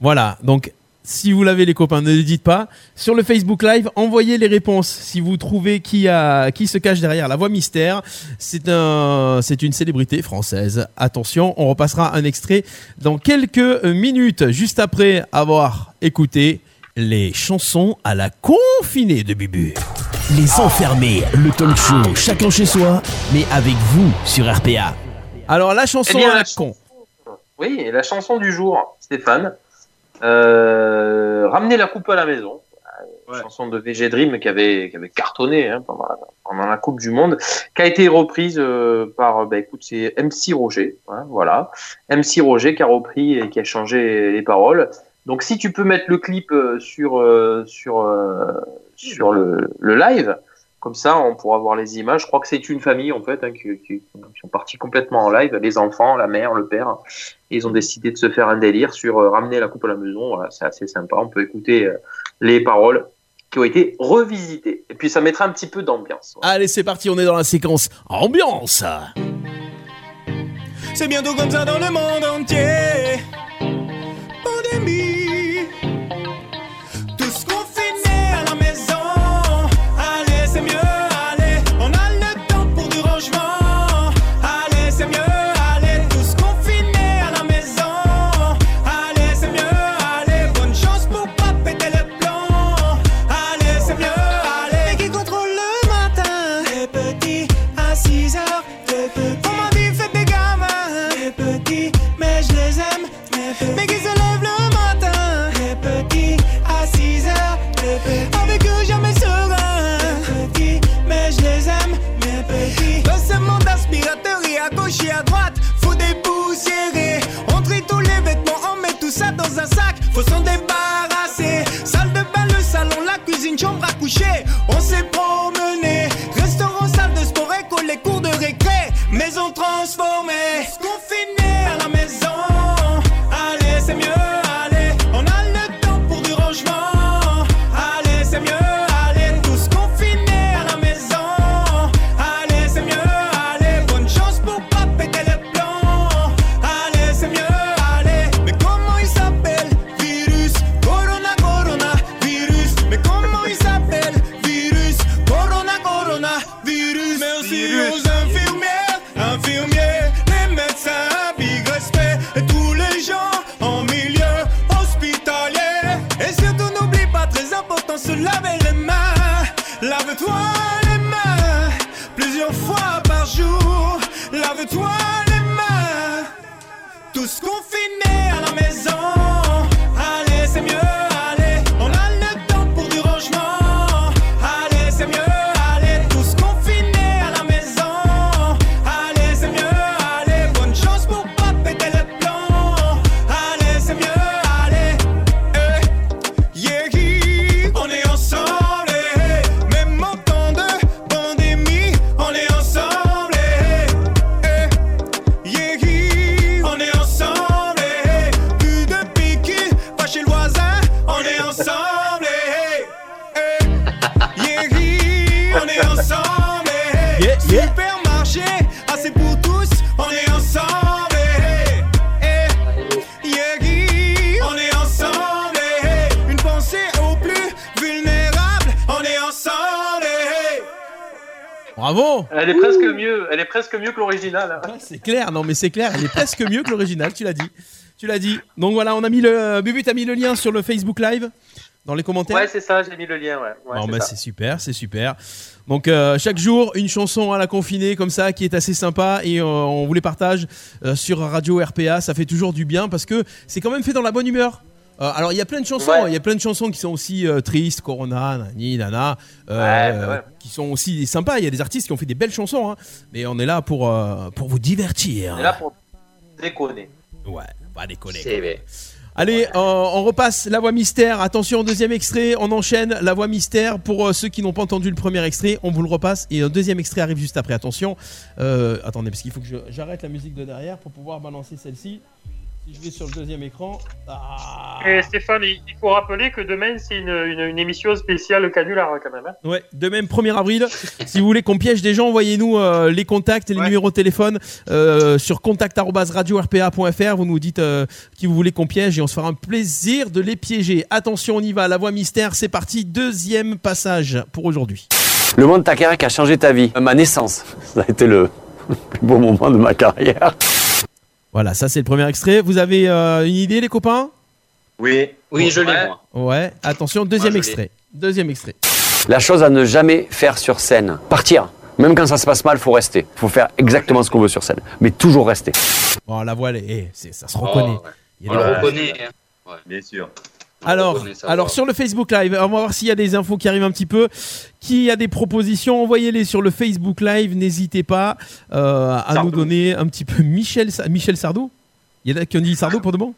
Voilà. Donc, si vous l'avez, les copains, ne le dites pas. Sur le Facebook Live, envoyez les réponses. Si vous trouvez qui a, qui se cache derrière la voix mystère, c'est un, c'est une célébrité française. Attention, on repassera un extrait dans quelques minutes, juste après avoir écouté les chansons à la confinée de Bubu. Les enfermés, le talk show, chacun chez soi, mais avec vous sur RPA. Alors, la chanson Eh bien, à la la con. Oui, la chanson du jour, Stéphane. Euh, ramener la coupe à la maison. Ouais. chanson de VG Dream qui avait, qui avait cartonné hein, pendant, la, pendant la Coupe du Monde, qui a été reprise euh, par, bah, écoute, c'est MC Roger. hein, voilà. MC Roger qui a repris et qui a changé les paroles. Donc, si tu peux mettre le clip euh, sur, euh, euh, le, live, comme ça, on pourra voir les images. Je crois que c'est une famille, en fait, hein, qui, qui, qui sont partis complètement en live. Les enfants, la mère, le père. Ils ont décidé de se faire un délire sur ramener la coupe à la maison. Voilà, c'est assez sympa. On peut écouter les paroles qui ont été revisitées. Et puis, ça mettra un petit peu d'ambiance. Allez, c'est parti, on est dans la séquence ambiance. C'est bientôt comme ça dans le monde entier. On s'est promené. Restaurant, salle de sport, école, les cours de récré. Maison transformée. C'est clair, non mais c'est clair, elle est presque mieux que l'original, tu l'as dit. Tu l'as dit. Donc voilà, on a mis le. Bubu, t'as mis le lien sur le Facebook Live dans les commentaires? Ouais, c'est ça, j'ai mis le lien, ouais. Ouais, c'est bah, c'est super, c'est super. Donc euh, chaque jour une chanson à la confinée comme ça qui est assez sympa et euh, on vous les partage euh, sur Radio RPA. Ça fait toujours du bien parce que c'est quand même fait dans la bonne humeur. Euh, alors il y a plein de chansons, il Ouais. y a plein de chansons qui sont aussi euh, tristes, Corona, nani, nana, euh, Ouais, bah ouais. qui sont aussi sympas. Il y a des artistes qui ont fait des belles chansons, hein. mais on est là pour pour vous divertir. On est là pour déconner. Ouais, pas déconner. Vrai. Allez, on repasse la voix mystère. Attention, deuxième extrait. On enchaîne la voix mystère. Pour ceux qui n'ont pas entendu le premier extrait, on vous le repasse. Et un deuxième extrait arrive juste après. Attention. Attendez, parce qu'il faut que j'arrête la musique de derrière pour pouvoir balancer celle-ci. Si je vais sur le deuxième écran. Ah. Et Stéphane, il faut rappeler que demain, c'est une, une, une émission spéciale canular quand même. hein. Ouais, de même 1er avril. si vous voulez qu'on piège des gens, envoyez-nous euh, les contacts et les numéros de téléphone euh, sur contact@radio-rpa.fr. Vous nous dites euh, qui vous voulez qu'on piège et on se fera un plaisir de les piéger. Attention, on y va. La voix mystère, c'est parti. Deuxième passage pour aujourd'hui. Le monde Takara qui a changé ta vie. Ma naissance. Ça a été le plus beau moment de ma carrière. Voilà, ça c'est le premier extrait. Vous avez euh, une idée, les copains? Oui. Oui, je l'ai, Ouais. moi. Ouais. Attention, deuxième Moi, extrait. Deuxième extrait. La chose à ne jamais faire sur scène. Partir. Même quand ça se passe mal, faut rester. Faut faire exactement ce qu'on veut sur scène. Mais toujours rester. Bon, la voix, elle est- eh, c'est- ça se reconnaît. Oh, ouais. Il y a On des- le reconnaît. hein. Bien sûr. On Alors, alors sur le Facebook Live, on va voir s'il y a des infos qui arrivent un petit peu. Qui a des propositions, envoyez-les sur le Facebook Live. N'hésitez pas euh, à Sardou. nous donner un petit peu Michel, Michel Sardou. Il y en a qui ont dit Sardou pour de bon?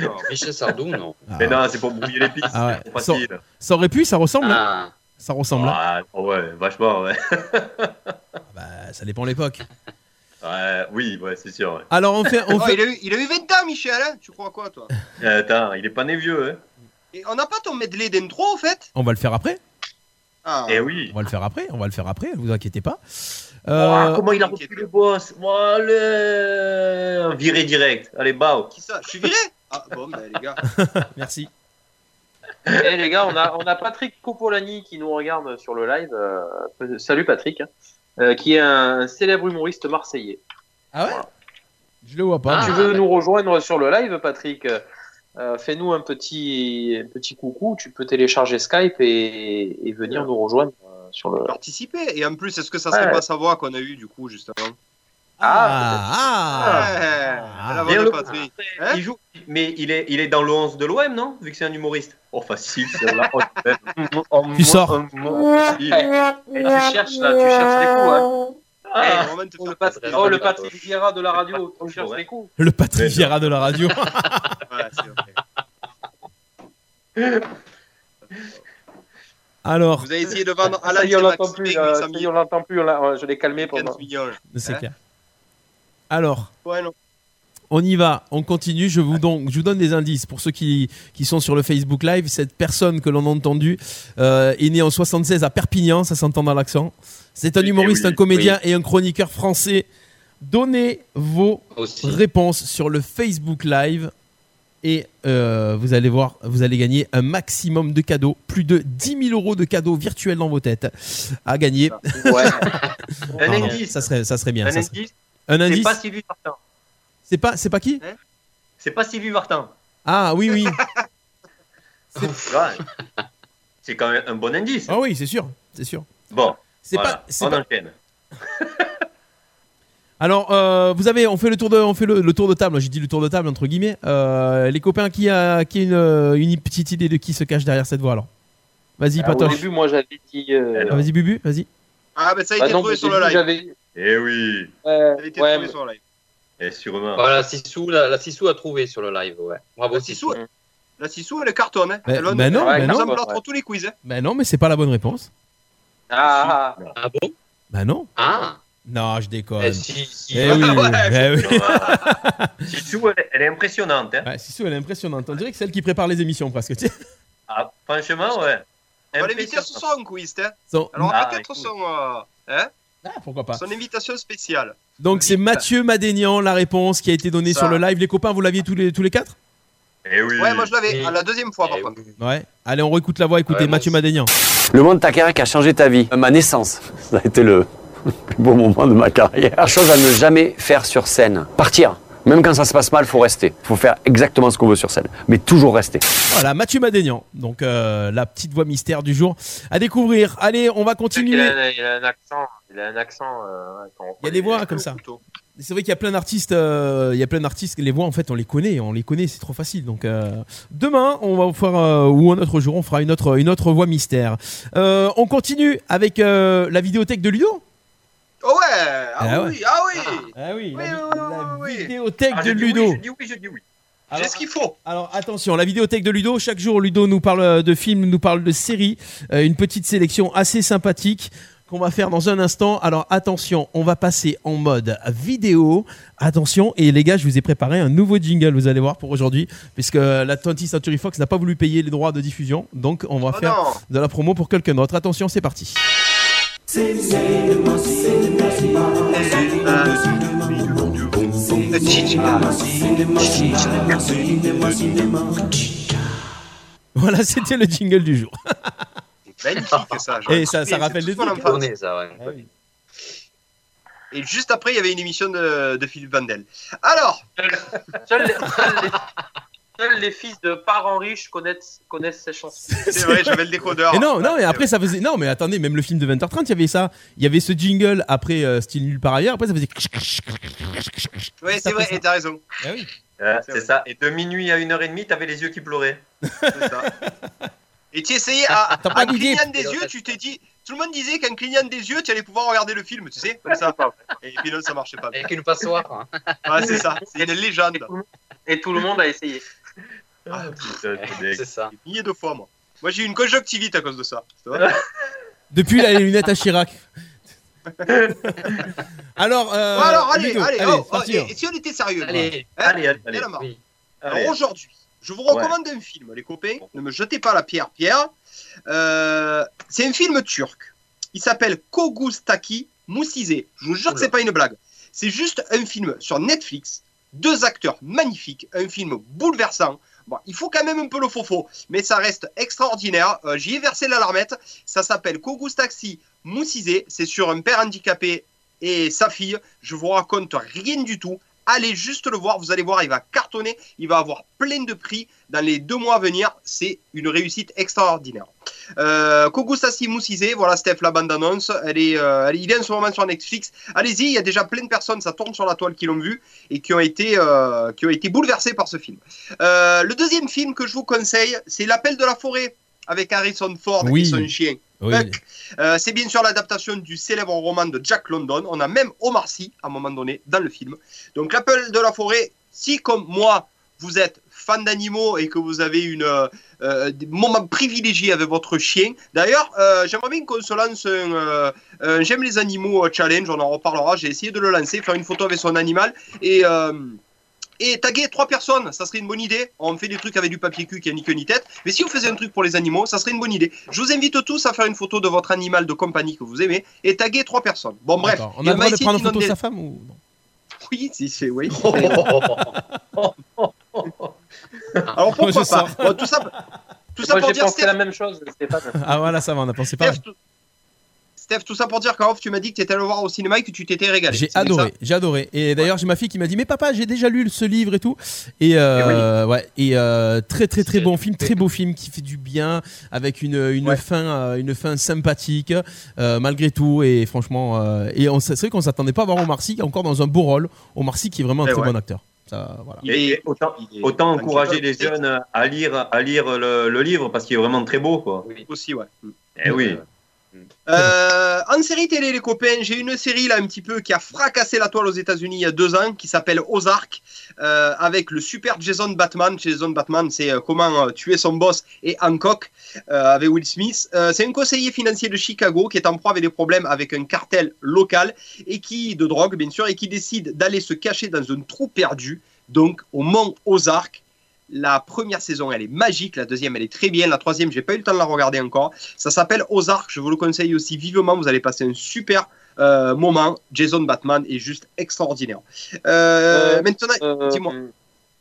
Non, Michel Sardou, non. Ah, Mais non, c'est pour brouiller les pistes. Ah ouais. c'est trop facile. Ça aurait pu, ça ressemble. hein Ah, Ça ressemble. hein Ah, ouais, vachement, ouais. Bah, ça dépend l'époque. Ouais, oui, ouais, c'est sûr. ouais. Alors on fait, on Oh, fait- il, a eu, il a eu 20 ans, Michel, hein Tu crois quoi, toi? Euh, Attends, il est pas né vieux, hein Et on n'a pas ton medley d'intro, en fait? On va le faire après. Ah, Eh oui. On va le faire après. On va le faire après. Ne vous inquiétez pas. Oh, Euh, comment il a repris le boss Voilà Viré direct. Allez, bao. qui ça? Je suis viré? Ah, bon, bah, les gars. merci. Eh les gars, on a, on a Patrick Copolani qui nous regarde sur le live. Euh, salut Patrick, hein, euh, qui est un célèbre humoriste marseillais. Ah ouais Je le vois pas. tu veux nous rejoindre sur le live, Patrick euh, Fais-nous un petit, un petit coucou. Tu peux télécharger Skype et, et venir nous rejoindre euh, sur le. Participer. Et en plus, est-ce que ça serait Ouais. pas sa voix qu'on a eu, du coup, justement? Ah, ah, voix Bien de le- Patrick. Hein il joue, mais il est, il est dans le 11 de l'OM, non? Vu que c'est un humoriste. Oh, facile, celle-là. Oh, oh, Tu sors. oh. Et tu cherches là, tu cherches les coups. Hein. Ah, Eh, va te Oh, le, Pat- Patrick. oh, le Patrick Vieira de la radio, tu cherches Ouais. les coups. Le Patrick. Vieira de la radio. Ouais, c'est ok. Alors, Vous avez essayé de vendre à Ça y est, on la l'entend plus. euh, on l'entend plus. je l'ai calmé pendant. c'est Hein clair. Alors, Ouais, non. on y va, on continue. Je vous, don- je vous donne des indices pour ceux qui, qui sont sur le Facebook Live. Cette personne que l'on a entendue euh, est née en 76 à Perpignan, ça s'entend dans l'accent. C'est un Eh humoriste, un comédien et un chroniqueur français. Donnez vos aussi. réponses sur le Facebook Live et euh, vous allez voir, vous allez gagner un maximum de cadeaux, plus de 10 000 euros de cadeaux virtuels dans vos têtes à gagner. Ouais. Un Pardon, indice. ça serait, ça serait bien. Un ça serait- indice. Un C'est indice. pas Sylvie Martin. C'est pas, c'est pas qui C'est pas Sylvie Martin. Ah oui, oui. Ouais. C'est quand même un bon indice. Ah oui, c'est sûr, c'est sûr. Bon, C'est voilà, pas, c'est on pas- enchaîne. Alors, euh, vous avez, on fait le tour de, on fait le, le tour de table. J'ai dit le tour de table entre guillemets. Euh, les copains, qui a, qui a une, une petite idée de qui se cache derrière cette voix alors? Vas-y, Ah, au Patoche. début, moi, j'avais dit. euh, Ah, vas-y, Bubu, vas-y. Ah, ben ça a bah été non, trouvé sur le live. Eh oui. Euh, a été ouais, trouvé mais- sur le live. Et sûrement. Voilà, Sissou, la, la Sissou a trouvé sur le live, ouais. Bravo, La Sissou. Sissou, la Sissou, elle cartonne. Hein. Ben- elle ben non, elle ben non. entre tous les quiz. Hein. Ben non, mais c'est pas la bonne réponse. Ah, Ah bon? Ben non. Ah Non, je déconne. Eh, si, si. Eh oui, Ouais, eh oui. Sissou, elle, elle est impressionnante. Hein. Ouais, Sissou, elle est impressionnante. On dirait que c'est elle qui prépare les émissions presque. Ah, franchement, ouais. On va l'inviter à ce soir en quiz. Hein. Son- Alors, on Ah, a quatre sons. euh, Hein Ah, pourquoi pas Son invitation spéciale. Donc c'est Mathieu Madénian, la réponse qui a été donnée Ça. sur le live. Les copains, vous l'aviez tous les, tous les quatre? Eh oui. Ouais, moi je l'avais, Et- à la deuxième fois par contre. Ouais. Allez, on réécoute la voix. Écoutez, Ouais, Mathieu. Madénian. Le moment de ta carrière qui a changé ta vie. Ma naissance, ça a été le plus beau moment de ma carrière. La chose à ne jamais faire sur scène. Partir. Même quand ça se passe mal, faut rester. Faut faire exactement ce qu'on veut sur scène. Mais toujours rester. Voilà, Mathieu Madénian. Donc euh, la petite voix mystère du jour à découvrir. Allez, on va Il continuer. a, il a un accent. Il a un accent. euh, Il y a des voix comme ça. C'est vrai qu'il y a plein d'artistes, euh, il y a plein d'artistes, les voix en fait on les connaît, on les connaît, c'est trop facile. Donc euh, demain on va faire euh, ou un autre jour on fera une autre une autre voix mystère. On continue avec la vidéothèque de Ludo. Oh ouais Ah, Ah oui, ah oui Ah oui, Oui, la, oui, la oui, vidéothèque Ah, de Ludo. je dis oui, je dis oui. J'ai ce qu'il faut Alors attention, la vidéothèque de Ludo, chaque jour Ludo nous parle de films, nous parle de séries, Euh, une petite sélection assez sympathique qu'on va faire dans un instant. Alors attention, on va passer en mode vidéo. Attention, et les gars, je vous ai préparé un nouveau jingle, vous allez voir pour aujourd'hui, puisque la 20th Century Fox n'a pas voulu payer les droits de diffusion, donc on va Oh faire non de la promo pour quelqu'un d'autre. Attention, c'est parti. Voilà, c'était le jingle du jour. Magnifique ça. Et ça, ça rappelle des trucs. enfance. Tourné, ça, ouais. Et juste après, il y avait une émission de, de Philippe Vandel. Alors, Seuls les, fils de parents riches connaissent, connaissent ces chansons. c'est vrai, j'avais le décodeur. Et non, non, Ouais, et après ça faisait. Non, mais attendez, même le film de 20h30, il y avait ça. Il y avait ce jingle après euh, Style Nulle par ailleurs. Après, ça faisait. Ouais, c'est vrai, et t'as raison. Ah oui. C'est ça. Et de minuit à 1h30, t'avais les yeux qui pleuraient. c'est ça. Et tu essayais à, T'as pas en d'idée. clignant des yeux, tu t'es dit. Tout le monde disait qu'en clignant des yeux, tu allais pouvoir regarder le film, tu sais, comme ça. Et puis non, ça marchait pas. Avec une passoire. hein. Ouais, c'est ça, c'est une légende. Et tout le monde a essayé. Ah, Putain, c'est C'est ça. des milliers de fois, moi. Moi, j'ai eu une conjonctivite à cause de ça. Depuis, il a les lunettes à Chirac. Alors, euh, Bon, alors, allez, Ludo, allez, allez, oh, c'est oh, parti, hein. et, et si on était sérieux Allez, Hein Allez, allez, marre. oui. Alors Allez. aujourd'hui, je vous recommande un film, les copains. Ne me jetez pas la pierre, Pierre. Euh, c'est un film turc. Il s'appelle Kogustaki Moussizé. Je vous jure que c'est pas une blague. C'est juste un film sur Netflix. Deux acteurs magnifiques. Un film bouleversant. Bon, il faut quand même un peu le faux mais ça reste extraordinaire. Euh, J'y ai versé la larmette. Ça s'appelle Kogustaki Moussizé. C'est sur un père handicapé et sa fille. Je vous raconte rien du tout. Allez juste le voir, vous allez voir, il va cartonner, il va avoir plein de prix dans les deux mois à venir. C'est une réussite extraordinaire. Euh, Kogusasi Moussizé, voilà Steph, la bande-annonce. Elle est, euh, il est en ce moment sur Netflix. Allez-y, il y a déjà plein de personnes, ça tourne sur la toile qui l'ont vu et qui ont été, euh, qui ont été bouleversées par ce film. Euh, le deuxième film que je vous conseille, c'est L'appel de la forêt avec Harrison Ford Oui. et son chien. Oui. Euh, c'est bien sûr l'adaptation du célèbre roman de Jack London. On a même Omar Sy à un moment donné dans le film. Donc l'appel de la forêt, si comme moi vous êtes fan d'animaux et que vous avez une euh, des moments privilégiés avec votre chien. D'ailleurs, euh, j'aimerais bien qu'on se lance un, euh, un j'aime les animaux challenge. On en reparlera. J'ai essayé de le lancer, faire une photo avec son animal et et taguer trois personnes, ça serait une bonne idée. On fait des trucs avec du papier cul qui a ni queue ni tête. Mais si on faisait un truc pour les animaux, ça serait une bonne idée. Je vous invite tous à faire une photo de votre animal de compagnie que vous aimez et taguer trois personnes. Bon, bref. On a le droit de prendre une photo de d'inonder- sa femme ou non? Oui, si, c'est oui. Oh, Alors pourquoi pas. Bon, Tout ça, tout ça Moi, pour j'ai dire, pensé la même chose, Stéphane. Ah voilà, ça va, on a pensé pareil. Steph, tout- ça pour dire qu'en off, tu m'as dit que tu étais allé le voir au cinéma et que tu t'étais régalé. J'ai adoré, j'ai adoré. Et d'ailleurs, j'ai ma fille qui m'a dit Mais papa, j'ai déjà lu ce livre et tout. Et, euh, ouais, et euh, très, très, très bon film, très beau film qui fait du bien, avec une, une, Ouais. fin, euh, une fin sympathique, euh, malgré tout. Et franchement, euh, et on- c'est vrai qu'on s'attendait pas à voir Omar Sy encore dans un beau rôle. Omar Sy qui est vraiment un très ouais. bon acteur. Ça, voilà. Il Et est- autant, il est- autant un encourager les jeunes à lire, à lire le, le livre parce qu'il est vraiment très beau. Quoi. Oui. Aussi, ouais. Eh oui. Euh, en série télé, les copains, j'ai une série là un petit peu qui a fracassé la toile aux États-Unis il y a deux ans, qui s'appelle Ozark, euh, avec le super Jason Batman. Jason Batman, c'est euh, comment tuer son boss et Hancock avec Will Smith. C'est un conseiller financier de Chicago qui est en proie avec des problèmes avec un cartel local et qui de drogue bien sûr et qui décide d'aller se cacher dans un trou perdu, donc au mont Ozark. La première saison, elle est magique. La deuxième, elle est très bien. La troisième, j'ai pas eu le temps de la regarder encore. Ça s'appelle Ozark. Je vous le conseille aussi vivement. Vous allez passer un super euh, moment. Jason Batman est juste extraordinaire. Euh, Euh, maintenant, euh, dis-moi.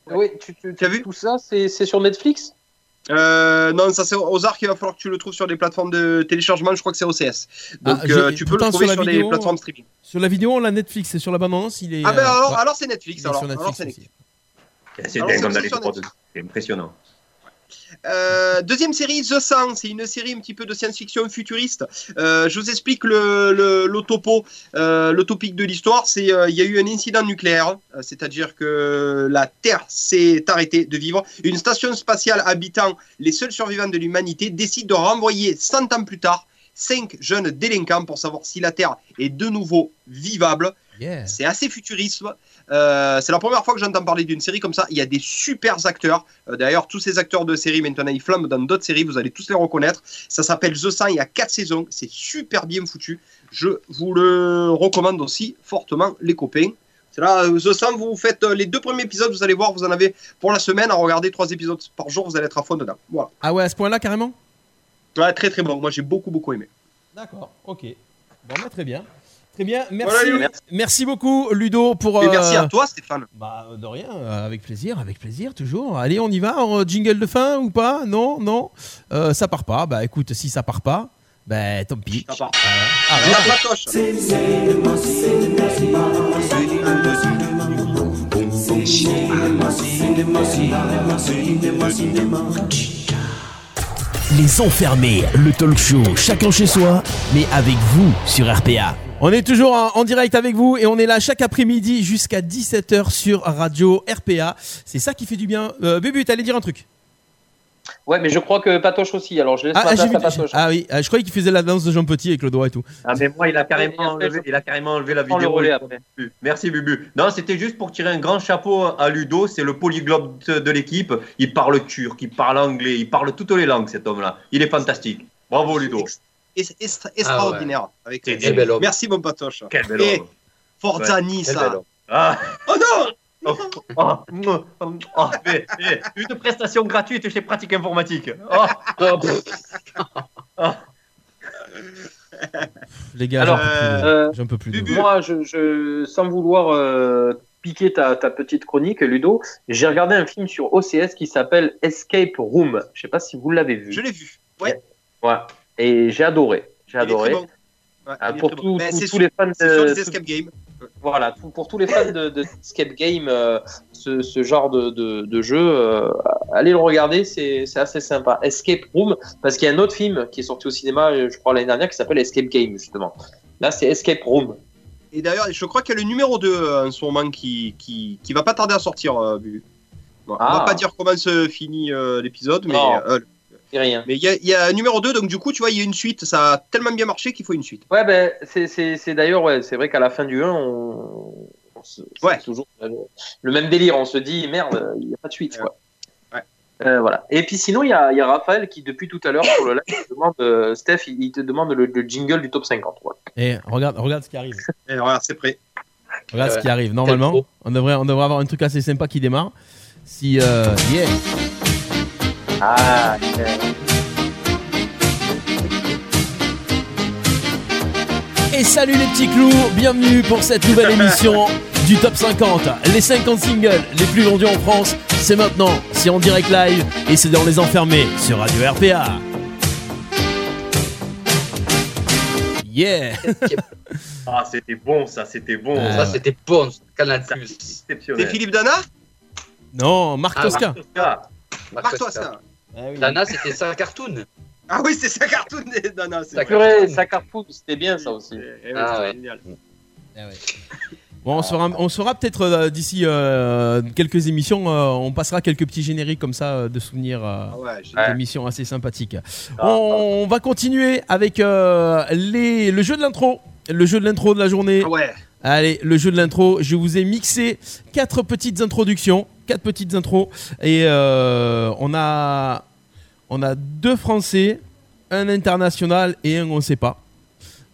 Oui, tu, tu, tu as vu tout ça C'est c'est sur Netflix? Euh, non, ça c'est Ozark, il va falloir que tu le trouves sur des plateformes de téléchargement, je crois que c'est OCS. Donc Ah, euh, j'ai- tu peux le trouver sur les plateformes streaming. Sur la vidéo, on l'a Netflix, c'est sur la bande-annonce, il est. Ah ben alors, ouais. alors c'est Netflix. Alors, c'est aussi. Netflix. C'est dingue c'est de- impressionnant. Euh, deuxième série, The Sang, c'est une série un petit peu de science-fiction futuriste. Euh, je vous explique le, le, le topo, euh, le topic de l'histoire. C'est il y a eu un incident nucléaire, c'est-à-dire que la Terre s'est arrêtée de vivre. Une station spatiale habitant les seuls survivants de l'humanité décide de renvoyer 100 ans plus tard cinq jeunes délinquants pour savoir si la Terre est de nouveau vivable. Yeah. C'est assez futuriste. Euh, c'est la première fois que j'entends parler d'une série comme ça. Il y a des super acteurs. Euh, D'ailleurs, tous ces acteurs de série maintenant ils flamment dans d'autres séries. Vous allez tous les reconnaître. Ça s'appelle The Sang. Il y a quatre saisons. C'est super bien foutu. Je vous le recommande aussi fortement, les copains. C'est là, euh, The Sang, vous faites les deux premiers épisodes, vous allez voir, vous en avez pour la semaine à regarder trois épisodes par jour, vous allez être à fond dedans. Voilà. Ah ouais, à ce point-là, carrément? Ouais, très très bon. Moi j'ai beaucoup beaucoup aimé. D'accord, ok. Bon, bah, très bien. Très bien, merci. Voilà, merci. beaucoup, Ludo, pour. Et merci euh, à toi, Stéphane. Bah, de rien, euh, avec plaisir, avec plaisir, toujours. Allez, on y va, en jingle de fin ou pas? Non, non. Euh, ça part pas. Bah, écoute, si ça part pas, bah, tant pis. Ça part. Euh, La. Les enfermés, le talk show, chacun chez soi, mais avec vous sur RPA. On est toujours en, en direct avec vous et on est là chaque après-midi jusqu'à 17h sur Radio RPA. C'est ça qui fait du bien. Euh, Bubu, t'allais dire un truc? Ouais, mais je crois que Patoche aussi. Alors je laisse ah, ma ah, place à Patoche. ah oui, ah, je croyais qu'il faisait la danse de Jean Petit avec le doigt et tout. Ah mais moi il a carrément enlevé, je- il a carrément enlevé la le vidéo. après. Merci Bubu. Non, c'était juste pour tirer un grand chapeau à Ludo, c'est le polyglotte de l'équipe. Il parle turc, il parle anglais, il parle toutes les langues cet homme-là. Il est fantastique. Bravo Ludo. Extraordinaire. Avec C'est les- un bel homme. Merci mon patoche. Quel bel Et homme. Forza Ouais. Ah. Oh non Oh, oh, oh, mais, mais, une prestation gratuite chez Pratique Informatique. Oh, oh. Les gars, Alors, j'en peux plus. euh, J'en peux plus. de. Moi, je, je- sans vouloir euh, piquer ta, ta petite chronique, Ludo, j'ai regardé un film sur OCS qui s'appelle Escape Room. Je sais pas si vous l'avez vu. Je l'ai vu. Ouais. Ouais. Et j'ai adoré. J'ai adoré. bon. Ouais, Ah, pour tous- bon. Sur- les fans de- les escape games. Voilà, tout- pour tous les fans de, de Escape Game, euh, ce, ce genre de, de, de jeu, euh, allez le regarder, c'est assez sympa. Escape Room, parce qu'il y a un autre film qui est sorti au cinéma, euh, je crois l'année dernière, qui s'appelle Escape Game, justement. Là, c'est Escape Room. Et d'ailleurs, je crois qu'il y a le numéro 2 euh, en ce moment qui, qui, qui va pas tarder à sortir. euh, Bubu. Bon, On Ah. va pas dire comment se finit l'épisode, mais rien. mais il y a, il y a un numéro 2, donc du coup, tu vois, il y a une suite. Ça a tellement bien marché qu'il faut une suite. Ouais, ben, c'est- d'ailleurs, ouais, c'est vrai qu'à la fin du 1, on, on Ouais. toujours le, même délire. On se dit, merde, il n'y a pas de suite, quoi. Ouais. Euh, voilà. Et puis sinon, il y a, il y a Raphaël qui, depuis tout à l'heure, sur le live, te demande, euh, Steph, il, il te demande le, le jingle du top 50. Voilà. Et regarde, regarde ce qui arrive. Et regarde, c'est prêt. Regarde ce qui arrive. Normalement, on devrait, on devrait avoir un truc assez sympa qui démarre. Si, euh, yeah. Ah, Et salut les petits clous, bienvenue pour cette nouvelle émission du Top 50. Les 50 singles les plus vendus en France, c'est maintenant, c'est en direct live et c'est dans Les Enfermés sur Radio RPA. Yeah Ah, c'était bon ça, c'était bon. Euh, Ça, c'était bon, Canal Plus. C'est. Philippe Dana? Non, Marc Ah, Tosca. Ah, Marc Tosca. Dana, c'était ça, cartoon. Ah oui, c'est ça, cartoon purée, ça carfout, c'était bien ça aussi. Eh, eh, Ah c'est ouais. génial. Bon, on sera, on sera peut-être euh, d'ici euh, quelques émissions, euh, on passera quelques petits génériques comme ça euh, de souvenirs. euh, Ah ouais, j'ai- des émissions assez sympathiques. Ah, on, va continuer avec euh, les, le jeu de l'intro. Le jeu de l'intro de la journée. Ah ouais. Allez, le jeu de l'intro. Je vous ai mixé quatre petites introductions, quatre petites intros, et euh, on a on a deux Français, un international et un on sait pas.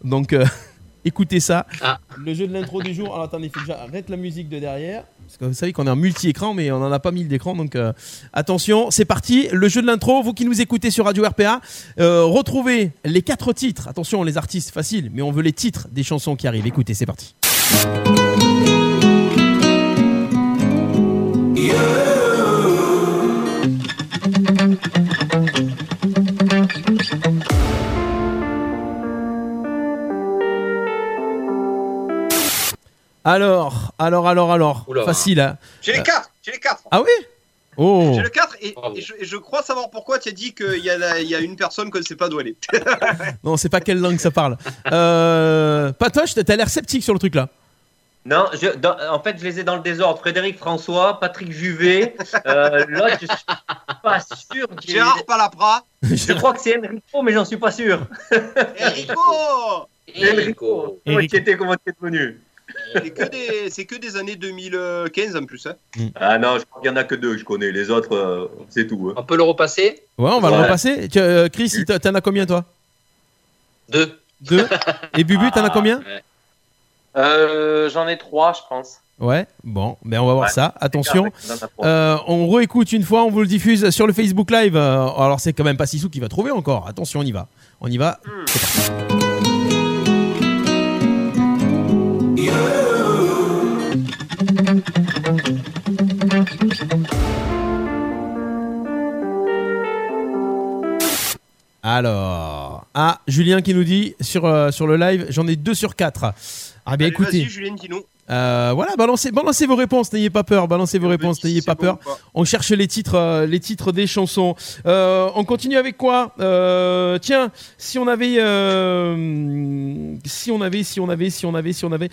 Donc euh, écoutez ça. Ah. Le jeu de l'intro du jour. Alors attendez, il faut que j'arrête la musique de derrière. Parce que vous savez qu'on est en multi-écran, mais on n'en a pas mis d'écran. Donc euh, attention, c'est parti. Le jeu de l'intro. Vous qui nous écoutez sur Radio RPA, retrouvez les quatre titres. Attention, les artistes, facile, mais on veut les titres des chansons qui arrivent. Écoutez, c'est parti. Alors, alors, alors, alors. Oula. Facile, hein J'ai les Euh, quatre, j'ai les quatre. Ah oui Oh J'ai le 4 et, et je, et je crois savoir pourquoi tu as dit qu'il y, a y une personne qu'on ne sait pas d'où elle est. Non, c'est pas quelle langue ça parle. Euh, Patoche, t'as l'air sceptique sur le truc là. Non, je- dans- en fait, je les ai dans le désordre. Frédéric François, Patrick Juvet. euh, L'autre, je suis pas sûr. Gérard Palapra. Je crois que c'est Enrico, mais j'en suis pas sûr. Enrico Enrico. Comment tu étais, comment tu es devenu? C'est que, des- c'est que des années 2015 en plus. Hein. Ah non, je crois qu'il y en a que deux que je connais. Les autres, euh, c'est tout. On peut le repasser? Ouais, on va le repasser. Tu- euh, Chris, t'en as combien toi? Deux. Deux. Et Bubu, t'en as combien? Euh, J'en ai trois, je pense. Ouais, bon, ben on va voir Ouais. ça. Attention, Euh, on réécoute une fois, on vous le diffuse sur le Facebook Live. Euh, alors c'est quand même pas Sissou qui va trouver encore. Attention, on y va. On y va. C'est Alors, ah, Julien qui nous dit sur, euh, sur le live, j'en ai deux sur quatre. Ah bien Allez, écoutez. Vas-y, Julien, dis-nous. Euh, voilà, balancez, balancez vos réponses, n'ayez pas peur, balancez vos réponses, n'ayez pas peur. On cherche les titres, euh, les titres des chansons. Euh, on continue avec quoi? Tiens, si on avait, si on avait, si on avait, si on avait, si on avait.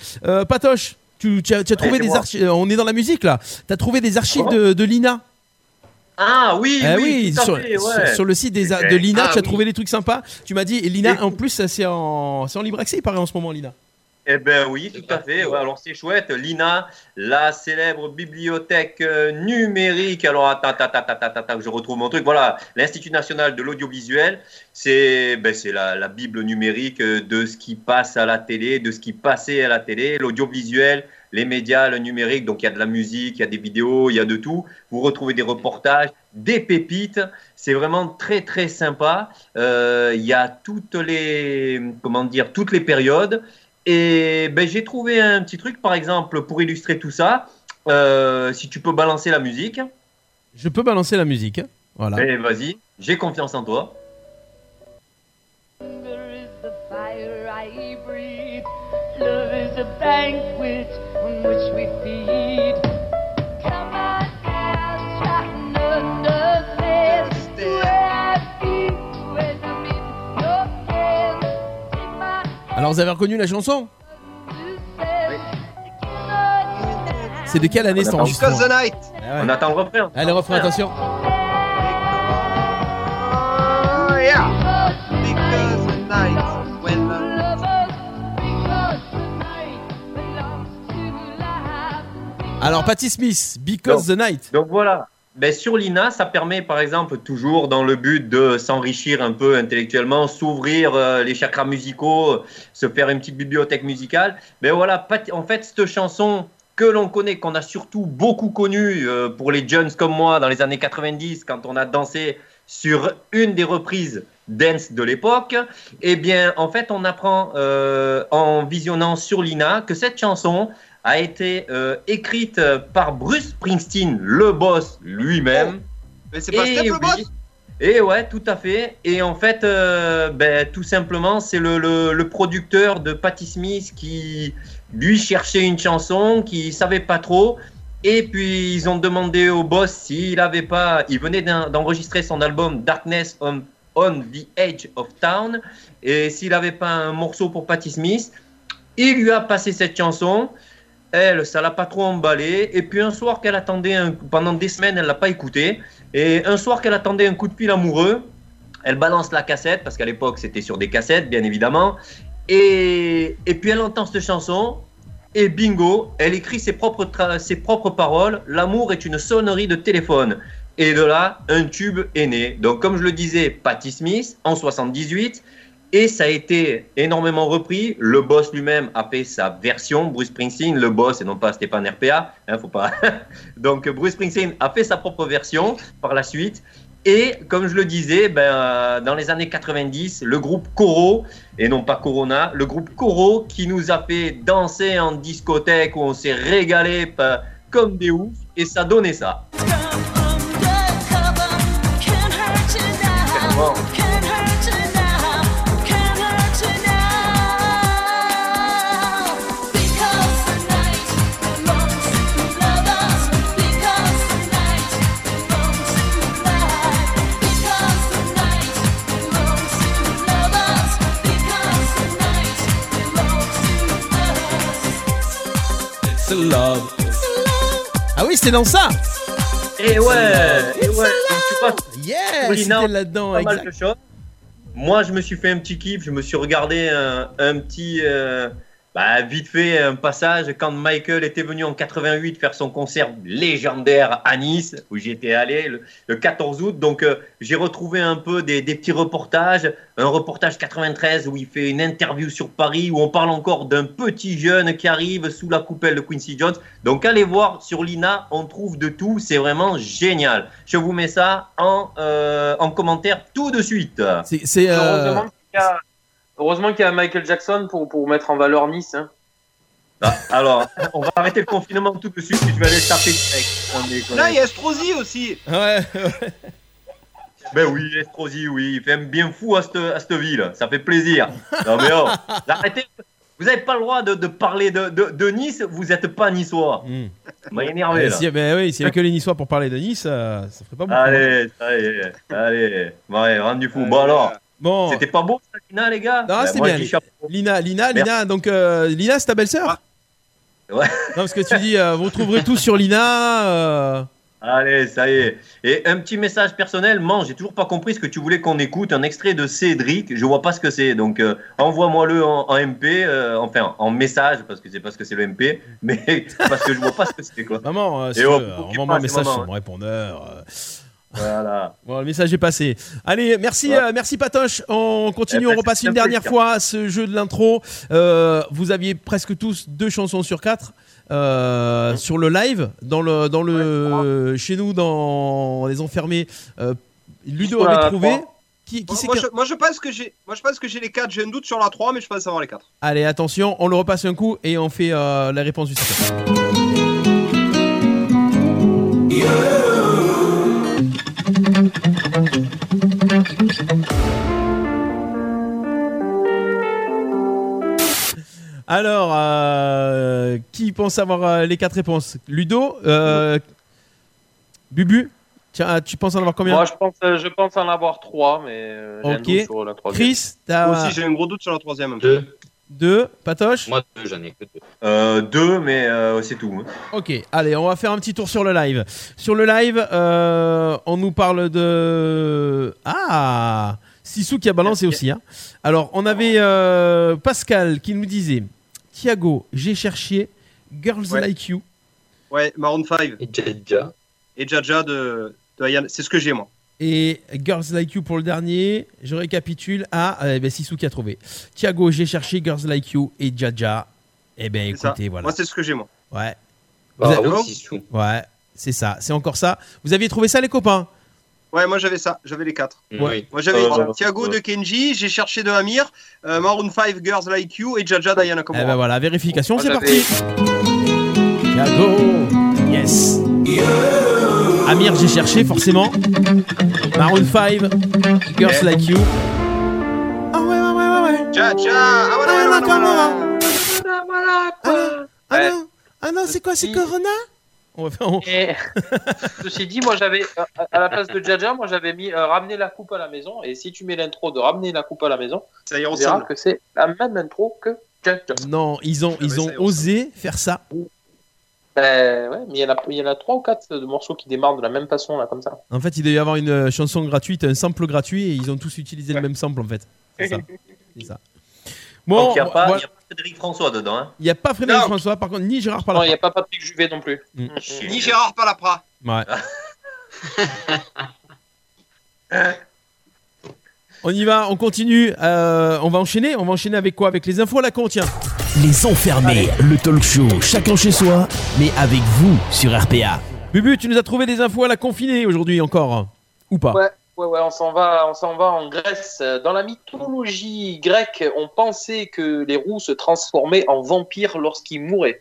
Patoche, tu, tu as, tu as trouvé des archives. On est dans la musique là. T'as trouvé des archives de Lina? Ah oui, Eh oui, tout à sur, fait, ouais. sur- sur le site des, de Lina, Ah tu as oui. trouvé des trucs sympas. Tu m'as dit, et Lina, en plus, c'est en, c'est en libre accès, il paraît en ce moment, Lina. Eh ben oui, tout à fait. Ouais, alors c'est chouette. L'INA, la célèbre bibliothèque euh, numérique. Alors attends, attends, attends, attends, attends, je retrouve mon truc. Voilà, l'Institut national de l'audiovisuel, c'est ben, c'est la, la bible numérique euh, de ce qui passe à la télé, de ce qui passait à la télé, l'audiovisuel, les médias, le numérique. Donc il y a de la musique, il y a des vidéos, il y a de tout. Vous retrouvez des reportages, des pépites. C'est vraiment très très sympa. Euh, Il y a toutes les comment dire toutes les périodes. Et ben, j'ai trouvé un petit truc, par exemple, pour illustrer tout ça. Euh, si tu peux balancer la musique. Je peux balancer la musique. Voilà. Eh, vas-y, j'ai confiance en toi. fire I breathe. Love is a banquet Alors, vous avez reconnu la chanson? C'est de quelle année cet enregistrement? Because the night. Ah ouais. On attend le refrain. Allez, refrain, attention. Oh, yeah. Because the night Alors, Patti Smith, Because the Night. Donc voilà. Ben, sur l'INA, ça permet par exemple toujours dans le but de s'enrichir un peu intellectuellement, s'ouvrir euh, les chakras musicaux, se faire une petite bibliothèque musicale. Ben voilà, Pat- en fait, cette chanson que l'on connaît, qu'on a surtout beaucoup connue euh, pour les jeunes comme moi dans les années 90, quand on a dansé sur une des reprises dance de l'époque, eh bien, en fait, on apprend euh, en visionnant sur l'INA que cette chanson a été euh, écrite par Bruce Springsteen, le boss lui-même. Mais c'est pas Steph le oui. boss? Et ouais, tout à fait. Et en fait, euh, ben, tout simplement, c'est le, le- le producteur de Patti Smith qui, lui, cherchait une chanson, qui savait pas trop. Et puis, ils ont demandé au boss s'il avait pas. Il venait d'en- d'enregistrer son album Darkness on, on the Edge of Town. Et s'il avait pas un morceau pour Patti Smith, il lui a passé cette chanson. Elle, ça l'a pas trop emballé. Et puis un soir qu'elle attendait, pendant des semaines, elle l'a pas écouté. Et un soir qu'elle attendait un coup de fil amoureux, elle balance la cassette, parce qu'à l'époque c'était sur des cassettes, bien évidemment. Et, et puis elle entend cette chanson, et bingo, elle écrit ses propres, tra- ses propres paroles. L'amour est une sonnerie de téléphone. Et de là, un tube est né. Donc, comme je le disais, Patti Smith en 78. Et ça a été énormément repris. Le boss lui-même a fait sa version, Bruce Springsteen, le boss et non pas Stéphane RPA. Hein, faut pas. Donc Bruce Springsteen a fait sa propre version par la suite. Et comme je le disais, ben, euh, dans les années 90, le groupe Coro, et non pas Corona, le groupe Coro qui nous a fait danser en discothèque où on s'est régalé pa- comme des oufs, et ça donnait ça. Oui, c'était dans ça. Et ouais, et ouais. Donc, tu vois, c'était là-dedans. pas mal de choses. Moi, je me suis fait un petit kiff. Je me suis regardé un, un petit, euh, bah, vite fait, un passage quand Michael était venu en 88 faire son concert légendaire à Nice, où j'y étais allé le, le 14 août. Donc, euh, j'ai retrouvé un peu des, des petits reportages. Un reportage 93 où il fait une interview sur Paris, où on parle encore d'un petit jeune qui arrive sous la coupelle de Quincy Jones. Donc, allez voir sur l'INA, on trouve de tout. C'est vraiment génial. Je vous mets ça en, euh, en commentaire tout de suite. C'est, c'est, euh, Heureusement qu'il y a- Michael Jackson pour, pour mettre en valeur Nice. hein. Ah, alors, on va arrêter le confinement tout de suite. Je vais aller taper. On est Là, il y a Estrosi aussi. Ouais, Ben oui, Estrosi, oui. Il fait un bien fou à cette, à cette ville. Ça fait plaisir. Non, mais oh, arrêtez. Vous n'avez pas le droit de, de parler de, de, de Nice. Vous n'êtes pas niçois. Hmm. Ça m'a énervé, Euh, là. si, ben oui, s'il y avait que les Niçois pour parler de Nice, euh, ça ferait pas beaucoup. Allez, allez, allez. Ouais, rendu fou. Bon, alors. Bon. C'était pas beau, ça, Lina, les gars? Non, Ben, c'était bien. Lina, Lina, Merci. Lina, donc euh, Lina, c'est ta belle-sœur? Ouais. Non, parce que tu dis, euh, vous trouverez tout sur Lina. euh, Allez, ça y est. Et un petit message personnel, man, j'ai toujours pas compris ce que tu voulais qu'on écoute. Un extrait de Cédric, je vois pas ce que c'est. Donc, euh, envoie-moi-le en, en MP, euh, enfin en message, parce que c'est pas ce que c'est le MP, mais parce que je vois pas ce que c'est quoi. Maman, euh, Et oh, envoie-moi un message maman, sur hein. mon répondeur. Voilà. Bon, le message est passé. Allez, merci, Ouais. euh, merci Patoche. On continue, Eh ben, on repasse une un dernière plaisir. fois ce jeu de l'intro. Euh, vous aviez presque tous deux chansons sur quatre. euh, sur le live, dans le, dans le, chez nous, dans les enfermés, euh, Ludo avait trouvé. Qui, qui Moi, c'est moi, qui- je, moi, je pense que j'ai, moi je pense que j'ai les 4 J'ai un doute sur la 3 mais je pense avoir les 4 Allez, attention, on le repasse un coup et on fait euh, la réponse du site. Alors, euh, qui pense avoir euh, les quatre réponses? Ludo euh, Bubu? Tiens, tu penses en avoir combien? Moi, je pense, euh, je pense en avoir trois, mais euh, j'ai un Ok. sur la troisième. Chris, t'as Moi aussi j'ai un gros doute sur la troisième. Deux. deux Patoche? Moi, deux, j'en ai que deux. Euh, deux, mais euh, c'est tout. hein. Ok, allez, on va faire un petit tour sur le live. Sur le live, euh, on nous parle de... Ah Sissou qui a balancé aussi. Hein. Alors, on avait euh, Pascal qui nous disait Thiago, j'ai cherché Girls Ouais. Like You. Ouais, Maroon 5 Et Jaja. et Jaja de, de. C'est ce que j'ai moi. Et Girls Like You pour le dernier. Je récapitule. Ah, eh ben, Sissou qui a trouvé. Thiago, j'ai cherché Girls Like You et Jaja. Eh ben, ça. écoutez, voilà. Moi c'est ce que j'ai moi. Ouais. Bah, avez- Sissou. Ouais, c'est ça. C'est encore ça. Vous aviez trouvé ça, les copains? Ouais, moi j'avais ça, j'avais les 4 Ouais. Oui. Moi j'avais Euh, Thiago ouais. de Kenji, j'ai cherché de Amir, euh, Maroon 5 Girls Like You et Jaja Diana Eh Komura. ben voilà, vérification, c'est parti. Thiago, yes. Amir, j'ai cherché forcément. Maroon 5, Girls Eh. Like You. Ah ouais, ouais, ouais, ouais, ouais. Jaja, ah voilà, voilà, voilà, voilà. Ah non, ah non, ah non, c'est quoi, c'est. Corona? On va faire, on- Et ceci dit, moi j'avais à- la place de Jaja, moi j'avais mis euh, ramener la coupe à la maison. Et si tu mets l'intro de ramener la coupe à la maison, Ça tu verras que c'est la même intro que Jaja. Non, ils ont, ils mais ont osé faire ça. Ben ouais, mais il y en a, il y en a trois ou quatre de morceaux qui démarrent de la même façon là comme ça. En fait, il devait y avoir une euh, chanson gratuite, un sample gratuit, et ils ont tous utilisé le même sample en fait. C'est ça. C'est ça. Bon, Donc, il n'y a, pas- voilà. il y a pas Frédéric François dedans. Hein. il n'y a pas Frédéric Non. François, par contre, ni Gérard Non, il Palapra. n'y a pas Patrick Juvet non plus. Mm. Ni Gérard Palapra. Ouais. On y va, on continue. euh, on va enchaîner. On va enchaîner avec quoi? Avec les infos à la con, tiens. Les enfermés, le talk show, chacun chez soi, mais avec vous sur RPA. Bubu, tu nous as trouvé des infos à la confinée aujourd'hui encore Ou pas? Ouais, ouais, ouais, on s'en va, on s'en va en Grèce. Dans la mythologie grecque, on pensait que les roux se transformaient en vampires lorsqu'ils mouraient.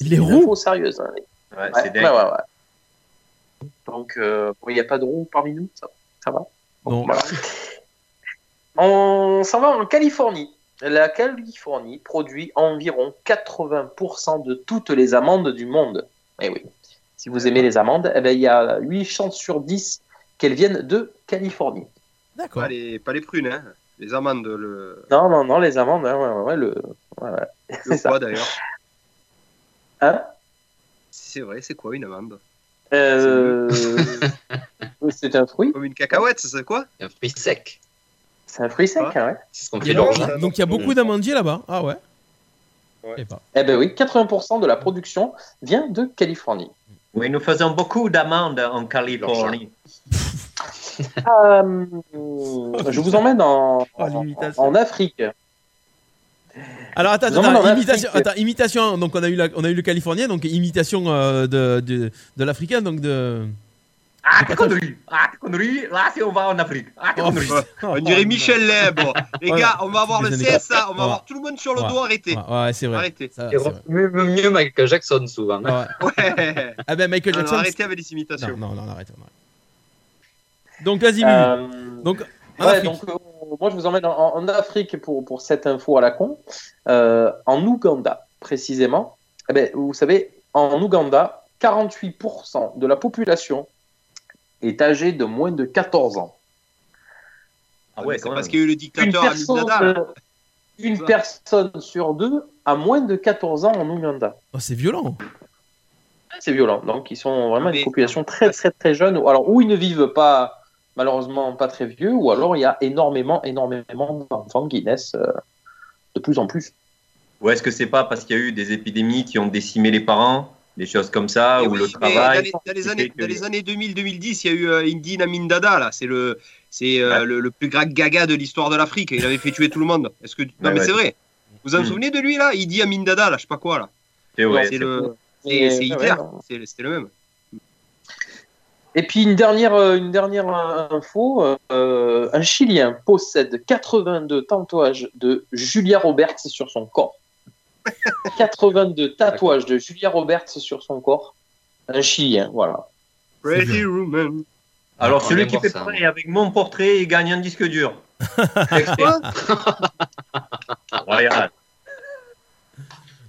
Les roux info sérieuse. hein. Ouais, Ouais, c'est ouais, dingue. ouais, ouais. Donc, euh, il n'y a pas de roux parmi nous, ça, ça va? Non. Voilà. On s'en va en Californie. La Californie produit environ 80% de toutes les amandes du monde. Eh oui. Si vous aimez les amandes, eh ben, il y a 8 chances sur 10 qu'elles viennent de Californie. D'accord. Pas les, pas les prunes, hein. Les amandes, le, Non, non, non, les amandes, hein, ouais, ouais, ouais, le... ouais, ouais. le C'est ça. quoi d'ailleurs Hein? C'est vrai, c'est quoi une amande? Euh, C'est un fruit Comme une cacahuète, c'est quoi? Un fruit sec. C'est un fruit sec, hein, ouais. C'est ce qu'on l'orge. Donc il y a beaucoup d'amandiers là-bas. Ah ouais. Ouais. Pas. Eh ben oui, 80% de la production vient de Californie. Oui, nous faisons beaucoup d'amandes en Californie. Euh, je vous emmène en, Oh, l'imitation. en Afrique. Alors attends, attends, en imitation, attends, imitation. Donc on a eu, la- on a eu le californien, donc imitation euh, de, de, de l'africain, donc de. Ah, t'es connerie Ah, t'es connerie Là, c'est on va en Afrique. Ah, t'es Oh, connerie. On dirait Michel Leb. Les Ouais. gars, on va avoir le années CSA, on va Ouais. avoir tout le monde sur le Ouais. dos, arrêtez. Ouais, ouais, c'est vrai. Arrêtez. Ça, c'est mieux, mieux Michael Jackson souvent. Ouais. Ouais. Ah ben Michael Non, non, Jackson. arrêtez avec les imitations. Non, non, non, arrête, on arrête. Donc vas-y. Euh, Donc, ouais, donc, euh, moi, je vous emmène en, en Afrique pour, pour cette info à la con. Euh, en Ouganda, précisément. Eh ben, vous savez, en Ouganda, 48% de la population est âgée de moins de 14 ans. Ah ouais, c'est quand parce qu'il y a eu le Une dictateur Amin personne, Dada. une personne sur deux a moins de 14 ans en Ouganda. Oh, c'est violent. C'est violent. Donc, ils sont vraiment Mais- une population très, très, très jeune. Ou Alors, où ils ne vivent pas, malheureusement, pas très vieux, ou alors il y a énormément, énormément d'enfants qui naissent euh, de plus en plus. Ou est-ce que c'est pas parce qu'il y a eu des épidémies qui ont décimé les parents, des choses comme ça, Et ou oui, le travail Dans les, dans les années, fait que- dans les années 2000-2010, il y a eu euh, Indine Amin Dada, là. C'est le, c'est euh, Ouais. le, le plus grand gaga de l'histoire de l'Afrique. Il avait fait tuer tout le monde. Est-ce que, non, Ouais, mais ouais. c'est vrai. Vous vous en Hmm. souvenez de lui, là? Idi Amin Dada, là, je sais pas quoi, là. C'est le, c'est Hitler. le même. Et puis une dernière, euh, une dernière info, euh, un Chilien possède 82 tatouages de Julia Roberts sur son corps. 82 tatouages de Julia Roberts sur son corps. Un Chilien, voilà. Pretty Woman. Alors, celui qui fait ça, pareil avec mon portrait, il gagne un disque dur. Royal.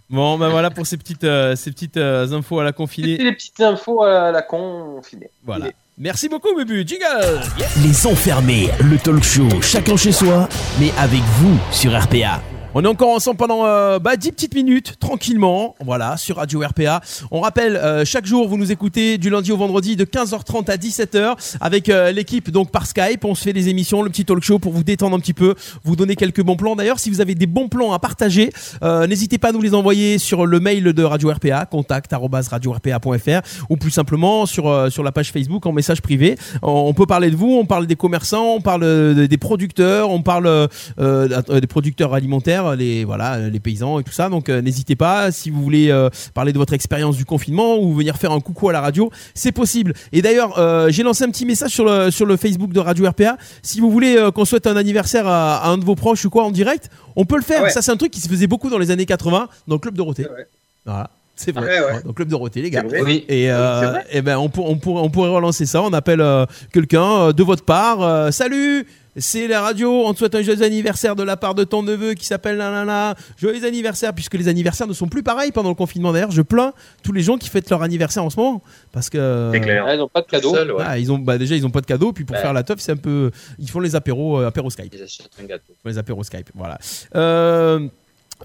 Bon, ben voilà pour ces petites, euh, ces petites euh, infos à la C'était confinée. les petites infos à la con filée. Voilà. Merci beaucoup, Bubu. Jingle. Yes. Les enfermés, le talk show, chacun chez soi, mais avec vous sur RPA. On est encore ensemble pendant euh, bah, 10 petites minutes, tranquillement, voilà, sur Radio RPA. On rappelle, euh, chaque jour, vous nous écoutez du lundi au vendredi de 15h30 à 17h avec euh, l'équipe donc par Skype. On se fait des émissions, le petit talk show pour vous détendre un petit peu, vous donner quelques bons plans. D'ailleurs, si vous avez des bons plans à partager, n'hésitez pas à nous les envoyer sur le mail de Radio RPA, contact radio rpa.fr ou plus simplement sur, sur la page Facebook en message privé. On, peut parler de vous, on parle des commerçants, on parle des producteurs, on parle des producteurs alimentaires, les voilà, les paysans et tout ça. Donc euh, n'hésitez pas si vous voulez euh, parler de votre expérience du confinement ou venir faire un coucou à la radio, c'est possible. Et d'ailleurs, euh, j'ai lancé un petit message sur le sur le Facebook de Radio RPA. Si vous voulez euh, qu'on souhaite un anniversaire à, à un de vos proches ou quoi en direct, on peut le faire. Ah ouais. Ça c'est un truc qui se faisait beaucoup dans les années 80 dans le club Dorothée. Vrai. Voilà. C'est vrai. Ouais, ouais. Ouais, Dans le club Dorothée, les gars. Oui. Et, euh, eh ben on, pour- on, pour- on pourrait relancer ça. On appelle euh, quelqu'un euh, de votre part. euh, Salut, c'est la radio. On te souhaite un joyeux anniversaire de la part de ton neveu qui s'appelle Nanana. Joyeux anniversaire, puisque les anniversaires ne sont plus pareils pendant le confinement. D'ailleurs, je plains tous les gens qui fêtent leur anniversaire en ce moment parce que C'est clair. Ouais, ils n'ont pas de cadeau. Seul, ouais. ah, ils ont bah, déjà ils ont pas de cadeau. Puis pour faire la teuf, c'est un peu. Ils font les apéros, euh, apéros Skype Ils achètent un gâteau. les apéros Skype. Voilà. Euh,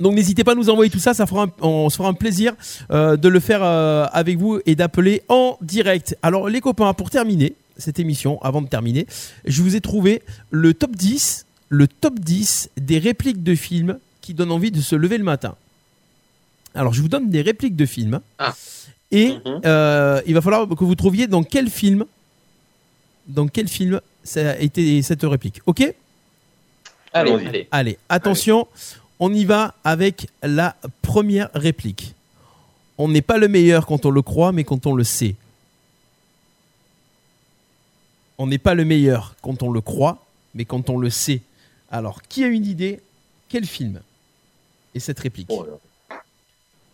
donc n'hésitez pas à nous envoyer tout ça, ça fera un- on se fera un plaisir euh, de le faire euh, avec vous et d'appeler en direct. Alors les copains, pour terminer cette émission, avant de terminer, je vous ai trouvé le top 10, le top 10 des répliques de films qui donnent envie de se lever le matin. Alors je vous donne des répliques de films Ah. et Mhm. euh, il va falloir que vous trouviez dans quel film, dans quel film ça a été cette réplique. Ok? Allons-y. Allez. Allez, attention, on y va avec la première réplique. On n'est pas le meilleur quand on le croit, mais quand on le sait. On n'est pas le meilleur quand on le croit, mais quand on le sait. Alors, qui a une idée? Quel film? Et cette réplique Oh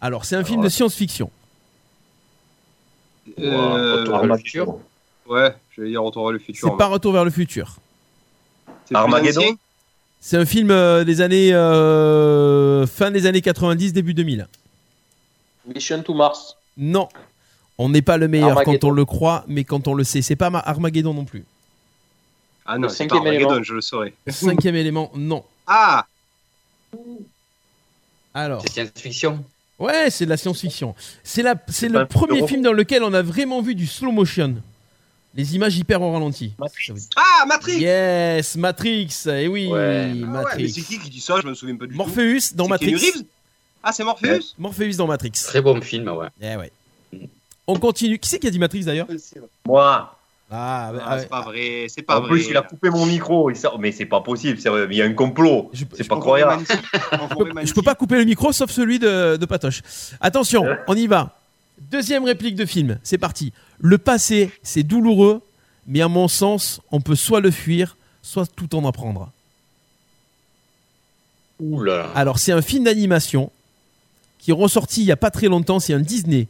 Alors, c'est un film de science-fiction. Euh, Retour vers le futur. Ouais, je vais dire Retour vers le futur. C'est pas Retour vers le futur. Armageddon C'est un film euh, des années euh, fin des années 90, début 2000. Mission to Mars. Non, on n'est pas le meilleur quand on le croit, mais quand on le sait. C'est pas ma- Armageddon non plus. Ah non, c'est pas Armageddon, élément. je le saurais. Cinquième élément, non. Ah Alors, C'est science-fiction. ouais, c'est de la science-fiction. C'est la, c'est pas le premier film dans lequel on a vraiment vu du slow motion. Les images hyper au ralenti. Ah, Matrix Yes, Matrix. Et oui, Ouais. Ah ouais, mais Matrix. c'est qui qui dit ça? Je me souviens pas du tout. Morpheus dans C'est Keanu Matrix. Ah, c'est Morpheus? Morpheus dans Matrix. Très bon film, ouais. Eh ouais. On continue. Qui c'est qui a dit Matrix d'ailleurs Moi. Ah, bah, Ah, C'est pas vrai, c'est pas En vrai. plus, il a coupé mon micro. il sort- Mais c'est pas possible. Il y a un complot. Je- C'est je pas croyable. Je je peux pas couper le micro sauf celui de, de Patoche. Attention, on y va. Deuxième réplique de film, c'est parti. Le passé, c'est douloureux, mais à mon sens, on peut soit le fuir, soit tout en apprendre. Là. Alors, c'est un film d'animation qui est ressorti il y a pas très longtemps, c'est un Disney.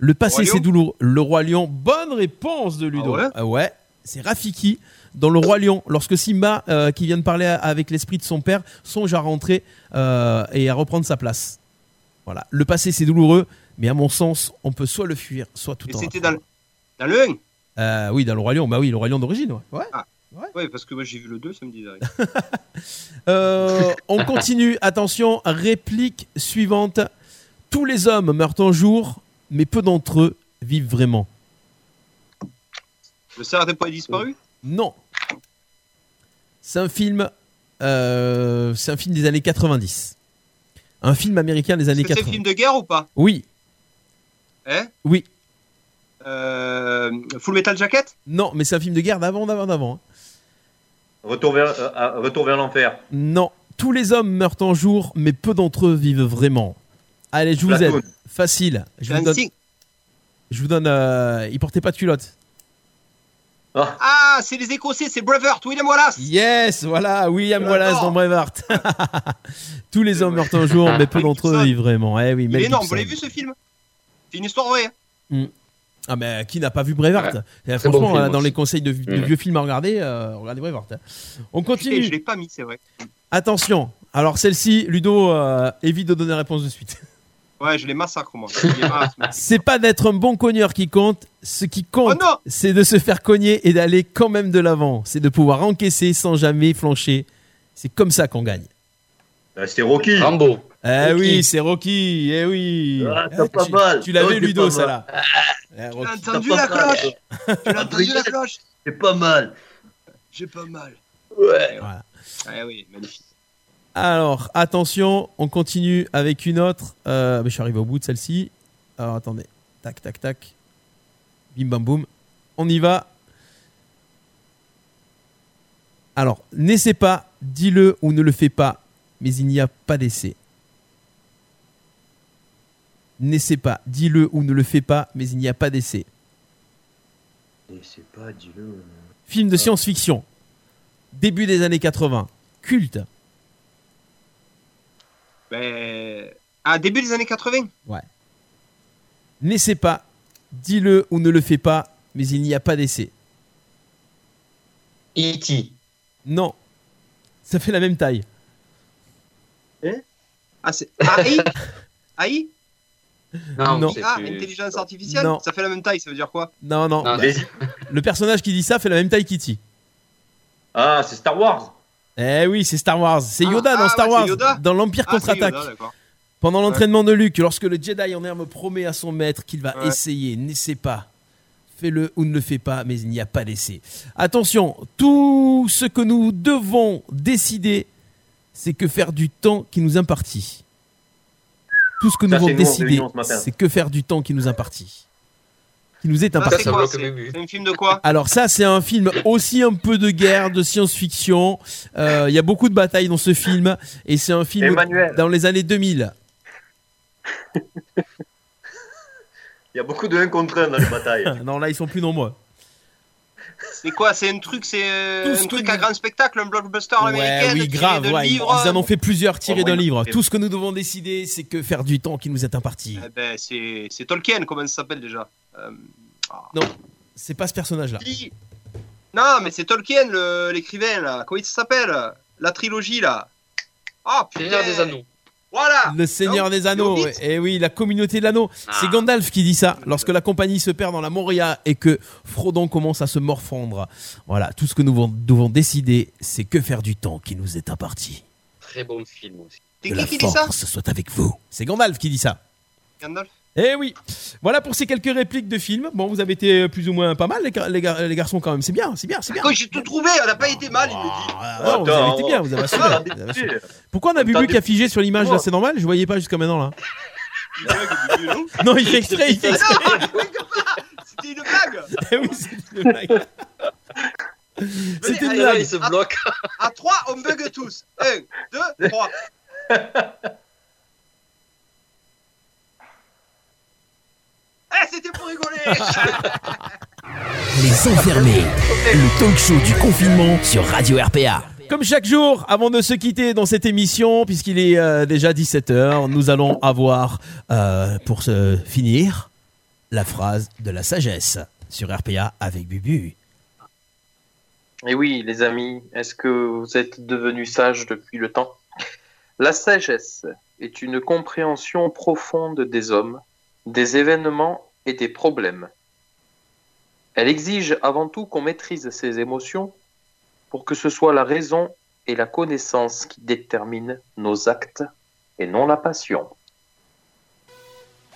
Le passé, c'est douloureux. Le Roi Lion, bonne réponse de Ludo. Ah ouais ouais, c'est Rafiki dans Le Roi Lion. Lorsque Simba, euh, qui vient de parler avec l'esprit de son père, songe à rentrer euh, et à reprendre sa place. Voilà. Le passé, c'est douloureux, mais à mon sens, on peut soit le fuir, soit tout Et en c'était dans, dans le 1 Euh, oui, dans Le Roi Lion. Bah oui, Le Roi Lion d'origine, ouais. ouais. Ouais, parce que moi j'ai vu le 2, ça me. Euh, on continue. Attention, réplique suivante. Tous les hommes meurent un jour, mais peu d'entre eux vivent vraiment. Le cerf des poids disparu Non. C'est un film. euh, c'est un film des années 90. Un film américain des années Est-ce que c'est un 80. film de guerre ou pas? Oui, Hein oui. euh, Full Metal Jacket? Non, mais c'est un film de guerre d'avant, d'avant, d'avant. hein. Retour vers, euh, retour vers l'enfer. Non. Tous les hommes meurent un jour, mais peu d'entre eux vivent vraiment. Allez, je vous Platoon. aide. Facile. Je vous donne. Je vous donne. euh, il portait pas de culotte. Ah, Ah, c'est les Écossais, c'est Braveheart, William Wallace Yes, voilà, William. Wallace dans Braveheart. Tous les hommes meurent un jour, mais peu d'entre eux vivent vraiment. Eh oui, Il est énorme, Gibson. vous l'avez vu ce film? C'est une histoire vraie. hein. Ah mais qui n'a pas vu Braveheart Ouais. Eh, Franchement, bon film dans les conseils de, de Mm. vieux films à regarder, euh, regardez Braveheart. hein. On continue. je l'ai pas mis, c'est vrai. Attention. Alors celle-ci, Ludo, euh, évite de donner la réponse de suite. Ouais, je les massacre, moi. C'est pas d'être un bon cogneur qui compte. Ce qui compte, Oh c'est de se faire cogner et d'aller quand même de l'avant. C'est de pouvoir encaisser sans jamais flancher. C'est comme ça qu'on gagne. euh, c'était Rocky. Rambo. Eh Rocky. oui, c'est Rocky. Eh oui. Ah, Eh, c'est pas tu, mal. Tu l'avais, c'est Ludo, ça là. Eh, Tu l'as entendu la cloche Tu l'as entendu la cloche C'est pas mal. J'ai pas mal. Ouais. Voilà. Ah oui, magnifique. Alors, attention, on continue avec une autre. Euh, mais je suis arrivé au bout de celle-ci. Alors, attendez. Tac, tac, tac. Bim, bam, boum. On y va. Alors, n'essaie pas, dis-le ou ne le fais pas, mais il n'y a pas d'essai. N'essaie pas, dis-le ou ne le fais pas, mais il n'y a pas d'essai. C'est pas, dis-le. Film de science-fiction. Début des années 80. Culte. Ben... À début des années 80 N'essaie pas, dis-le ou ne le fais pas, mais il n'y a pas d'essai. E.T. Non. Ça fait la même taille. Ah, c'est... AI AI Non, Non. c'est Ah, plus- intelligence artificielle? Non. Ça fait la même taille, ça veut dire quoi? Non, non. Non, Bah, Vas-y. le personnage qui dit ça fait la même taille qu'E.T. Ah, c'est Star Wars. Eh oui, c'est Star Wars. C'est Ah, Yoda dans ah, Star ouais, Wars. Yoda. Dans l'Empire Ah, contre-attaque. Pendant l'entraînement de Luke, lorsque le Jedi en herbe promet à son maître qu'il va Ouais. essayer, n'essaie pas. Fais-le ou ne le fais pas, mais il n'y a pas d'essai. Attention, tout ce que nous devons décider, c'est que faire du temps qui nous impartit. Tout ce que nous Ça, devons nous décider, c'est que faire du temps qui nous impartit. Qui nous est Ah, imparti. c'est un film de quoi? Alors ça, c'est un film aussi un peu de guerre, de science-fiction. Euh, Il y a beaucoup de batailles dans ce film et c'est un film Emmanuel. dans les années 2000. Il y a beaucoup de 1 contre 1 dans les batailles. non, là, ils sont plus nombreux. C'est quoi C'est un truc, c'est euh, un que truc à grand spectacle, un blockbuster Ouais, américain oui, grave. ouais, ils- livre. Ils en ont fait plusieurs tirés Oh, d'un livre. Tout ce que nous devons décider, c'est que faire du temps qui nous est imparti. Eh ben, c'est c'est Tolkien, comment ça s'appelle déjà? Euh, Non, c'est pas ce personnage-là. qui- Non, mais c'est Tolkien, l'écrivain, là. Comment il s'appelle La trilogie, là? Ah, putain Seigneur des Anneaux. Voilà Le Seigneur Donc, des Anneaux, et oui, la communauté de l'anneau. C'est Ah. Gandalf qui dit ça lorsque la compagnie se perd dans la Moria et que Frodon commence à se morfondre. Voilà, tout ce que nous devons- décider, c'est que faire du temps qui nous est imparti. Très bon film aussi. C'est Que qui la qui dit ça? force soit avec vous. C'est Gandalf qui dit ça. Gandalf Eh oui, voilà pour ces quelques répliques de films. Bon, vous avez été plus ou moins pas mal, les, gar- les gar- les garçons, quand même. C'est bien, c'est bien, c'est bien. Quand j'ai tout trouvé, on n'a pas été mal, il me dit. Ah, non, vous avez été bien, vous avez assumé. Ah, vous avez assumé. Pourquoi on a Bubu qui a figé sur l'image là C'est normal? Je voyais pas jusqu'à maintenant là. Non, il fait exprès, il fait exprès. C'était une blague Eh oui, c'est une blague. C'était une allez, blague. il se bloque. À 3, on bug tous. 1, 2, 3. Eh, c'était pour rigoler Les enfermés, le talk show du confinement sur Radio RPA. Comme chaque jour, avant de se quitter dans cette émission, puisqu'il est euh, déjà 17h, nous allons avoir, euh, pour se finir, la phrase de la sagesse sur RPA avec Bubu. Et oui, les amis, est-ce que vous êtes devenus sages depuis le temps? La sagesse est une compréhension profonde des hommes, des événements des problèmes. Elle exige avant tout qu'on maîtrise ses émotions pour que ce soit la raison et la connaissance qui déterminent nos actes et non la passion.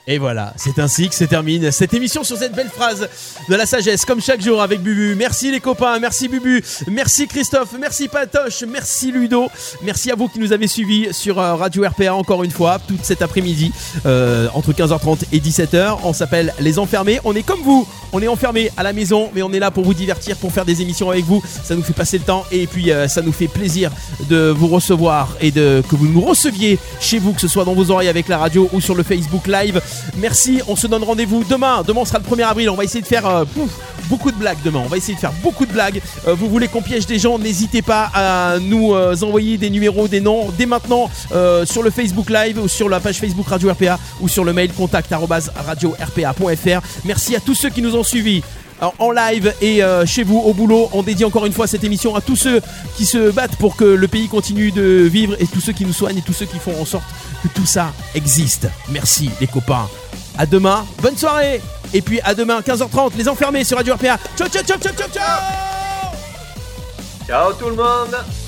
Et voilà, c'est ainsi que se termine cette émission sur cette belle phrase de la sagesse, comme chaque jour avec Bubu. Merci les copains, merci Bubu, merci Christophe, merci Patoche, merci Ludo, merci à vous qui nous avez suivis sur euh, Radio RPA encore une fois, toute cet après-midi, euh, entre 15h30 et 17h. On s'appelle Les Enfermés, on est comme vous, on est enfermés à la maison, mais on est là pour vous divertir, pour faire des émissions avec vous. Ça nous fait passer le temps et puis euh, ça nous fait plaisir de vous recevoir et de que vous nous receviez chez vous, que ce soit dans vos oreilles avec la radio ou sur le Facebook Live. Merci, on se donne rendez-vous demain. Demain sera le 1er avril. On va essayer de faire euh, beaucoup de blagues demain. On va essayer de faire beaucoup de blagues. Euh, vous voulez qu'on piège des gens N'hésitez pas à nous euh, envoyer des numéros, des noms dès maintenant sur le Facebook Live ou sur la page Facebook Radio RPA ou sur le mail contact arobase radio rpa.fr. Merci à tous ceux qui nous ont suivis en live et euh, chez vous au boulot. On dédie encore une fois cette émission à tous ceux qui se battent pour que le pays continue de vivre et tous ceux qui nous soignent et tous ceux qui font en sorte que tout ça existe. Merci les copains. À demain, bonne soirée et puis à demain 15h30 les enfermés sur Radio RPA. Ciao ciao ciao ciao ciao ciao Ciao tout le monde